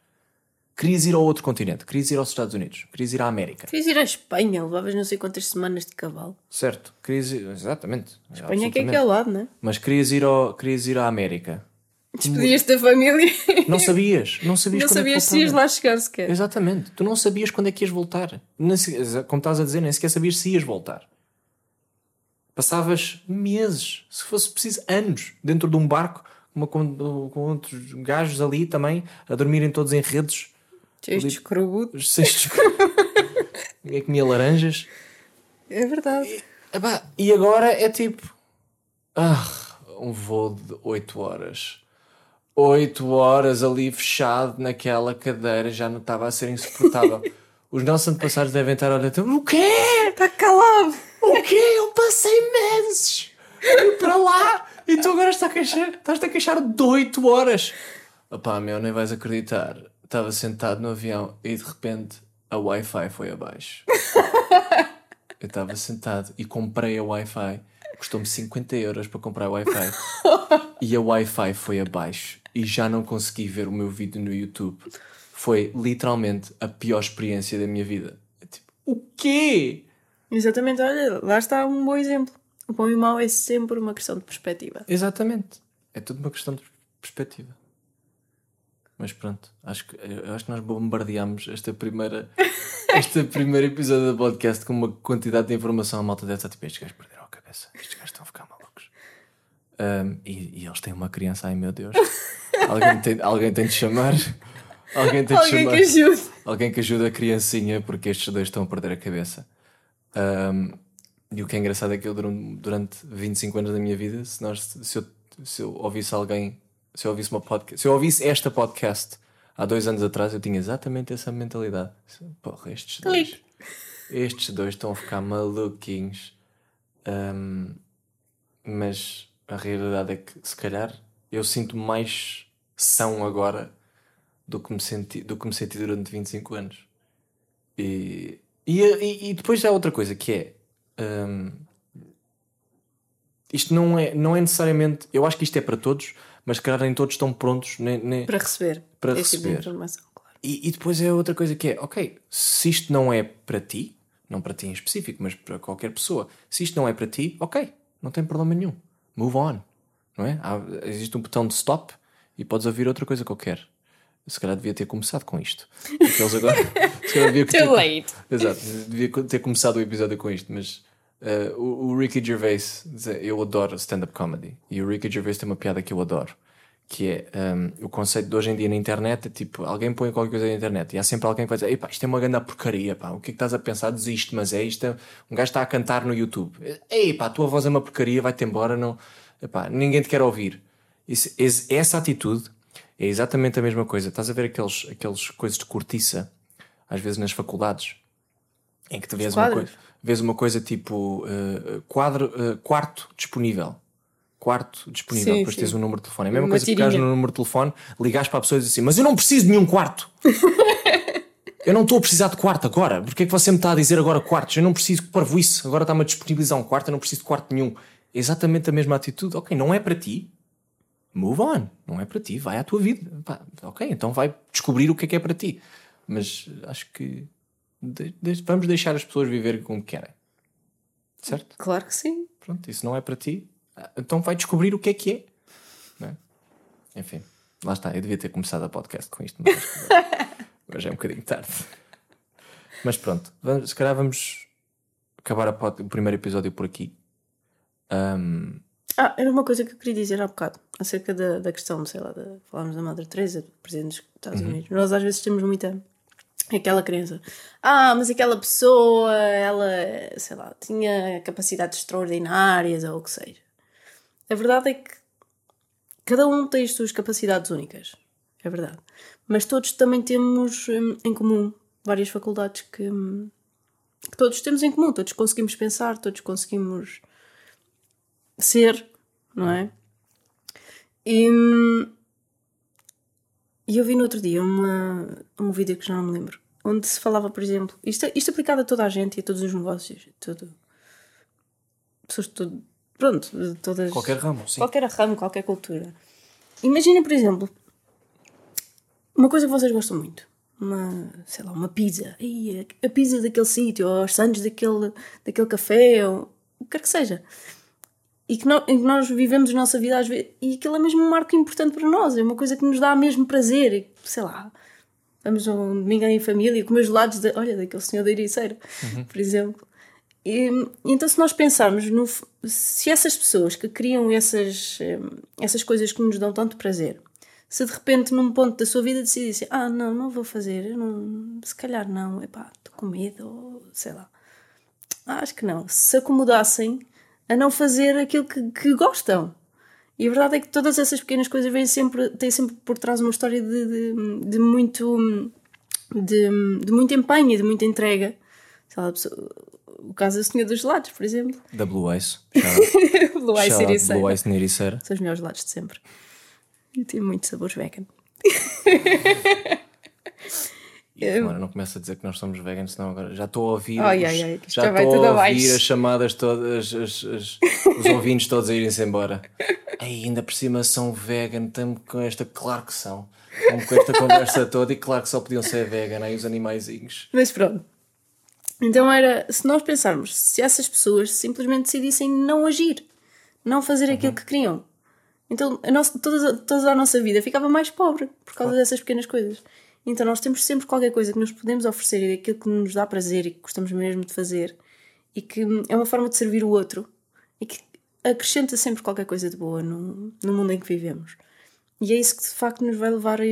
querias ir ao outro continente, querias ir aos Estados Unidos, querias ir à América, Querias ir à Espanha, levavas não sei quantas semanas de cavalo. certo? Querias ir, exatamente. Espanha que é absolutamente. aqui ao lado, não é? Mas querias ir, ao, querias ir à América. Despedias-te da família. Não sabias, não sabias Não quando sabias é se ias lá chegar sequer. Exatamente, tu não sabias quando é que ias voltar. Se- Como estás a dizer, nem sequer sabias se ias voltar. Passavas meses, se fosse preciso, anos, dentro de um barco, uma, com, com outros gajos ali também, a dormirem todos em redes, Cheios de escrobudo. os cestos. Ninguém comia laranjas. É verdade. Epá, e agora é tipo. Ah, um voo de 8 horas. 8 horas ali fechado naquela cadeira já não estava a ser insuportável. [laughs] Os nossos antepassados devem estar a olhar tipo, o quê? Está calado! O quê? Eu passei meses para lá e tu agora estás a queixar, estás a queixar de 8 horas. Opá, meu, nem vais acreditar. Estava sentado no avião e de repente a Wi-Fi foi abaixo. [laughs] Eu estava sentado e comprei a Wi-Fi. Custou-me 50 euros para comprar a Wi-Fi. [laughs] E a Wi-Fi foi abaixo. E já não consegui ver o meu vídeo no YouTube. Foi literalmente a pior experiência da minha vida. É Tipo, o quê? Exatamente, olha, lá está um bom exemplo. O bom e o mau é sempre uma questão de perspectiva. Exatamente. É tudo uma questão de perspectiva. Mas pronto, acho que, acho que nós bombardeámos esta primeira, [laughs] este primeiro episódio do podcast com uma quantidade de informação. A malta deve estar tipo: estes gajos perderam a cabeça, estes gajos estão a ficar Ahm, e, e eles têm uma criança, ai meu Deus. Alguém tem, alguém tem de chamar. Alguém tem de Alguém chamar. que ajude. Alguém que ajude a criancinha, porque estes dois estão a perder a cabeça. Ahm, e o que é engraçado é que eu, durante, durante 25 anos da minha vida, se, nós, se, eu, se eu ouvisse alguém, se eu ouvisse uma podcast, se eu ouvisse esta podcast há dois anos atrás, eu tinha exatamente essa mentalidade. Porra, estes dois, Clique. estes dois estão a ficar maluquinhos. Ahm, mas a realidade é que, se calhar, eu sinto mais são agora do que me senti, do que me senti durante 25 anos. E, e, e, e depois há outra coisa que é. hum, isto não é, não é necessariamente. Eu acho que isto é para todos, mas se calhar nem todos estão prontos. Nem, nem- Para receber Para esse tipo de receber. informação, claro. E, e depois é outra coisa que é: ok, se isto não é para ti, não para ti em específico, mas para qualquer pessoa, se isto não é para ti, ok, não tem problema nenhum. Move on. Não é? Há- existe um botão de stop e podes ouvir outra coisa qualquer. se calhar devia ter começado com isto. Porque eles agora. [laughs] se calhar devia ter, Too late. Exato, devia ter começado o episódio com isto, mas uh, o, o Ricky Gervais, eu adoro stand-up comedy. E o Ricky Gervais tem uma piada que eu adoro. Que é um, o conceito de hoje em dia na internet é tipo, alguém põe qualquer coisa na internet e há sempre alguém que vai dizer, Epá, isto é uma grande porcaria, pá, o que é que estás a pensar? Desiste, mas é isto. É... Um gajo está a cantar no YouTube, ei pá, a tua voz é uma porcaria, vai-te embora, não, epá, ninguém te quer ouvir. Isso, essa atitude é exatamente a mesma coisa. Estás a ver aqueles, aqueles coisas de cortiça, às vezes nas faculdades, em que te vês uma, coisa, vês uma coisa tipo uh, quadro, uh, quarto disponível quarto disponível, sim, depois sim. tens um número de telefone. É a mesma Uma coisa que pegares no número de telefone, ligares para a pessoa e dizes assim: Mas eu não preciso de nenhum quarto. [laughs] eu não estou a precisar de quarto agora. Porquê é que você me está a dizer agora quartos? Eu não preciso de parvoíce. Agora está-me a disponibilizar um quarto, eu não preciso de quarto nenhum. É exatamente a mesma atitude. Ok, não é para ti. Move on. Não é para ti. Vai à tua vida. Pá, ok, então vai descobrir o que é que é para ti. Mas acho que de, de, vamos deixar as pessoas viver como querem. Certo? Claro que sim. Pronto, isso não é para ti então vai descobrir o que é que é. é? Enfim, lá está. Eu devia ter começado a podcast com isto, mas [laughs] já é um bocadinho tarde. Mas pronto, vamos, se calhar vamos acabar pod, o primeiro episódio por aqui. Um... Ah, era uma coisa que eu queria dizer há bocado, acerca da, da questão, sei lá, de, falámos da Madre Teresa, do Presidente dos Estados uhum. Unidos. Nós às vezes temos muita aquela crença. Ah, mas aquela pessoa, ela, sei lá, tinha capacidades extraordinárias ou o que seja. A verdade é que cada um tem as suas capacidades únicas. É verdade. Mas todos também temos hum, em comum várias faculdades que, hum, que todos temos em comum. Todos conseguimos pensar, todos conseguimos ser, não é? E, hum, e eu vi no outro dia uma, um vídeo que já não me lembro, onde se falava, por exemplo, isto, isto aplicado a toda a gente e a todos os negócios, tudo, pessoas de todo, pronto, todas. Qualquer ramo, sim. Qualquer ramo, qualquer cultura. Imagina, por exemplo, uma coisa que vocês gostam muito. Uma, sei lá, uma pizza. Ai, a pizza daquele sítio, ou os sandes daquele, daquele café, ou o que quer que seja. E que, nós, que nós vivemos a nossa vida às vezes. E aquilo é mesmo um marco importante para nós. É uma coisa que nos dá mesmo prazer. Sei lá, vamos um domingo em família, com meus lados, de, olha, daquele senhor da Ericeira, uhum. por exemplo. E, então, se nós pensarmos no, se essas pessoas que criam essas, hum, essas coisas que nos dão tanto prazer, se de repente num ponto da sua vida decidissem, ah, não, não vou fazer, não, se calhar não, epá, estou com medo, ou sei lá. acho que não. Se acomodassem a não fazer aquilo que, que gostam. E a verdade é que todas essas pequenas coisas vêm sempre, têm sempre por trás uma história de, de, de muito de, de muito empenho e de muita entrega. Sei lá, o caso do Senhor dos Gelados, por exemplo. Da Blue Ice. [laughs] Blue Ice Ericeira. Blue Ice Ericeira. São os melhores gelados de sempre. E tem muitos sabores vegan. E, não começa a dizer que nós somos veganos, senão agora já estou a ouvir. Ai, ai, ai, já, já estou a ouvir as chamadas todas, as, as, os [laughs] ouvintes todos a irem-se embora. Ai, ainda por cima são vegan, estamos com esta, claro que são. com esta conversa toda e claro que só podiam ser vegan, aí os animaizinhos. Mas pronto. Então era, se nós pensarmos, se essas pessoas simplesmente decidissem não agir, não fazer aquilo uhum. que queriam, então a nossa, toda, toda a nossa vida ficava mais pobre por causa claro. dessas pequenas coisas. Então nós temos sempre qualquer coisa que nos podemos oferecer e aquilo que nos dá prazer e que gostamos mesmo de fazer e que é uma forma de servir o outro e que acrescenta sempre qualquer coisa de boa no, no mundo em que vivemos. E é isso que de facto nos vai levar a,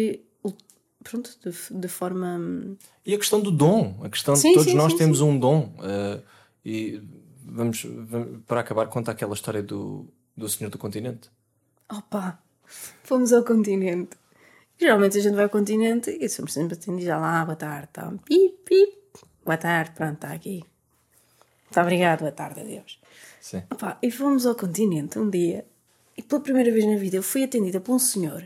pronto, de, de forma. E a questão do dom, a questão sim, de todos sim, nós sim, temos um dom. Uh, e vamos, vamos, para acabar, conta aquela história do, do Senhor do Continente. Opa, fomos ao continente. Geralmente a gente vai ao continente e somos sempre atendidos já lá, boa tarde, tá. pip, pip, boa tarde, pronto, está aqui. Muito obrigado, boa tarde, adeus. Sim. Opa, e fomos ao continente um dia e pela primeira vez na vida eu fui atendida por um senhor.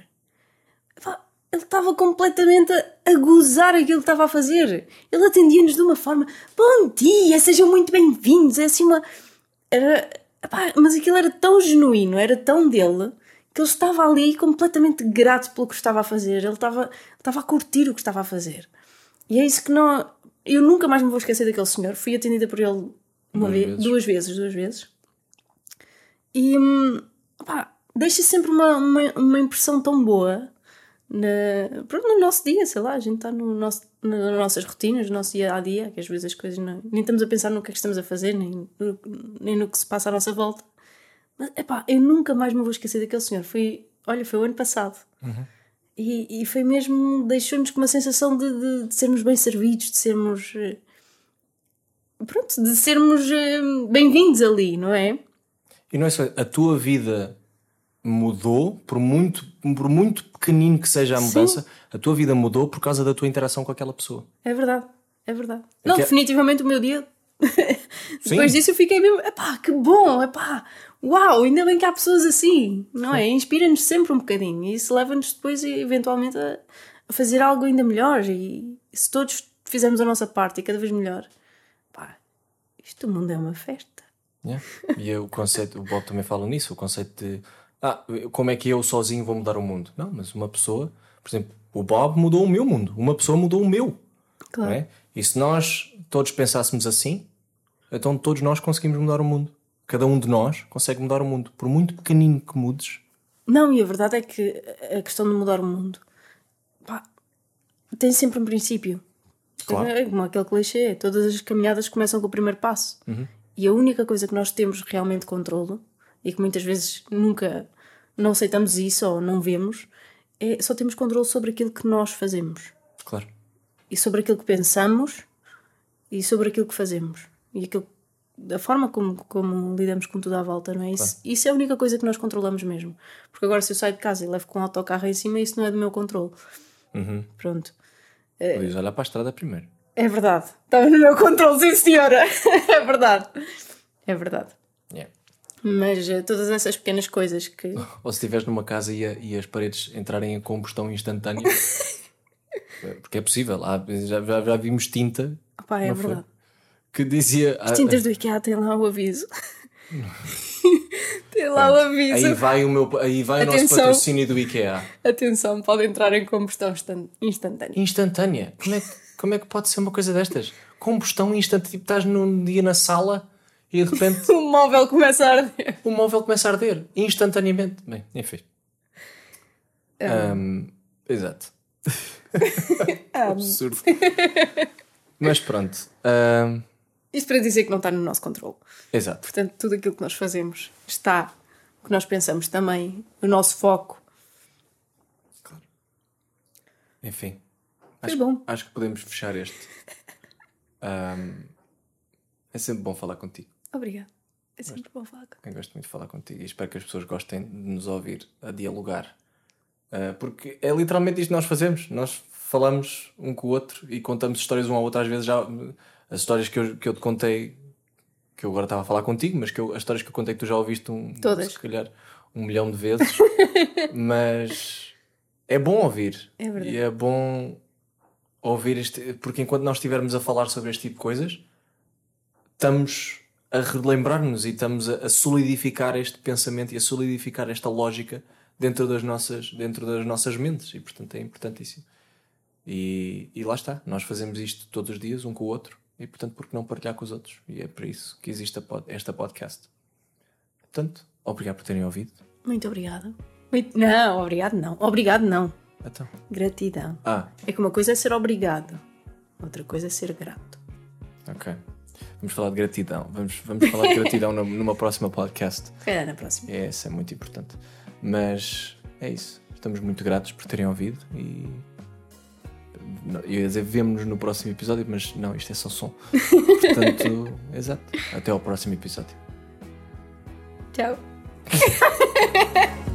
Opa, ele estava completamente a, gozar aquilo que estava a fazer. Ele atendia-nos de uma forma: Bom dia, sejam muito bem-vindos. É assim uma. Era. Epá, mas aquilo era tão genuíno, era tão dele, que ele estava ali completamente grato pelo que estava a fazer. Ele estava, estava a curtir o que estava a fazer. E é isso que não. Eu nunca mais me vou esquecer daquele senhor. Fui atendida por ele uma duas vez, vezes. duas vezes, duas vezes. E. Epá, deixa sempre uma, uma, uma impressão tão boa na, pronto, no nosso dia, sei lá, a gente está no nosso, nas nossas rotinas, no nosso dia a dia, que às vezes as coisas não, nem estamos a pensar no que é que estamos a fazer, nem, nem no que se passa à nossa volta. Mas epá, eu nunca mais me vou esquecer daquele senhor. Foi, olha, foi o ano passado. Uhum. E, e foi mesmo, deixou-nos com uma sensação de, de, de, sermos bem servidos, de sermos. Eh, pronto, de sermos eh, bem-vindos ali, não é? E não é só, a tua vida mudou, por muito, por muito pequenino que seja a mudança, Sim. a tua vida mudou por causa da tua interação com aquela pessoa. É verdade, é verdade. É não, que... É- definitivamente o meu dia. [laughs] Depois disso eu fiquei mesmo, epá, que bom, epá, uau, ainda bem que há pessoas assim, não é? Inspira-nos sempre um bocadinho e isso leva-nos depois, eventualmente, a, fazer algo ainda melhor. E se todos fizermos a nossa parte e cada vez melhor, pá, isto o mundo é uma festa. Yeah. E o conceito, o Bob também fala nisso, o conceito de ah, como é que eu sozinho vou mudar o mundo? Não, mas uma pessoa, por exemplo, o Bob mudou o meu mundo, uma pessoa mudou o meu. Claro. É? E se nós todos pensássemos assim, então todos nós conseguimos mudar o mundo. Cada um de nós consegue mudar o mundo, por muito pequenino que mudes. Não, e a verdade é que a questão de mudar o mundo pá, tem sempre um princípio. Claro. É como aquele clichê: todas as caminhadas começam com o primeiro passo. Uhum. E a única coisa que nós temos realmente controle e que muitas vezes nunca não aceitamos isso ou não vemos, é só temos controle sobre aquilo que nós fazemos. Claro. E sobre aquilo que pensamos e sobre aquilo que fazemos. E aquilo, da forma como, como lidamos com tudo à volta, não é? Isso, claro. isso é a única coisa que nós controlamos mesmo. Porque agora, se eu saio de casa e levo com um autocarro em cima, isso não é do meu controle. Uhum. Pronto. Pois olhar para a estrada primeiro. É verdade. Estava no meu controle, sim, senhora. [laughs] é verdade. É verdade. Yeah. Mas uh, todas essas pequenas coisas que. [laughs] Ou se estiveres numa casa e, a, e, as paredes entrarem em combustão instantânea. [laughs] porque é possível. Há, já, já, já, vimos tinta. Opa, é verdade. Foi? Que dizia. As tintas do IKEA têm lá o aviso. [laughs] Tem lá o aviso. Aí vai o, meu, aí vai Atenção. o nosso patrocínio do IKEA. Atenção, pode entrar em combustão instantânea. Instantânea? Como é, que, como é que pode ser uma coisa destas? Combustão instantânea. Tipo, estás num dia na sala e de repente. [laughs] o móvel começa a arder. O móvel começa a arder instantaneamente. Bem, enfim. Um... Um, exato. [laughs] Absurdo. Mas pronto. Um... Isto para dizer que não está no nosso controle. Exato. Portanto, tudo aquilo que nós fazemos está, o que nós pensamos também, o nosso foco. Claro. Enfim. Foi acho, bom. Acho que podemos fechar este. Um, é sempre bom falar contigo. Obrigada. É sempre gosto, bom falar contigo. Eu gosto muito de falar contigo e espero que as pessoas gostem de nos ouvir a dialogar. Uh, porque é literalmente isto que nós fazemos. Nós falamos um com o outro e contamos histórias um ao outro. Às vezes já as histórias que eu, que eu te contei, que eu agora estava a falar contigo, mas que eu, as histórias que eu contei que tu já ouviste um, Todas. se calhar um milhão de vezes. [laughs] mas é bom ouvir. É verdade. E é bom ouvir este. Porque enquanto nós estivermos a falar sobre este tipo de coisas, estamos a relembrar-nos e estamos a, solidificar este pensamento e a solidificar esta lógica dentro das nossas, dentro das nossas mentes e portanto é importantíssimo. E, e lá está, nós fazemos isto todos os dias, um com o outro, e portanto, por que não partilhar com os outros? E é por isso que existe pod, esta podcast. Portanto, obrigado por terem ouvido. Muito obrigada. Muito... Não, obrigado não. Obrigado não. Então. Gratidão. Ah. É que uma coisa é ser obrigado, outra coisa é ser grato. Ok. Vamos falar de gratidão. Vamos, vamos falar de gratidão numa próxima podcast. É, na próxima. É, isso é muito importante. Mas é isso. Estamos muito gratos por terem ouvido e. Eu ia dizer, vemo-nos no próximo episódio, mas não, isto é só som. Portanto, [laughs] exato. Até ao próximo episódio. Tchau. [laughs]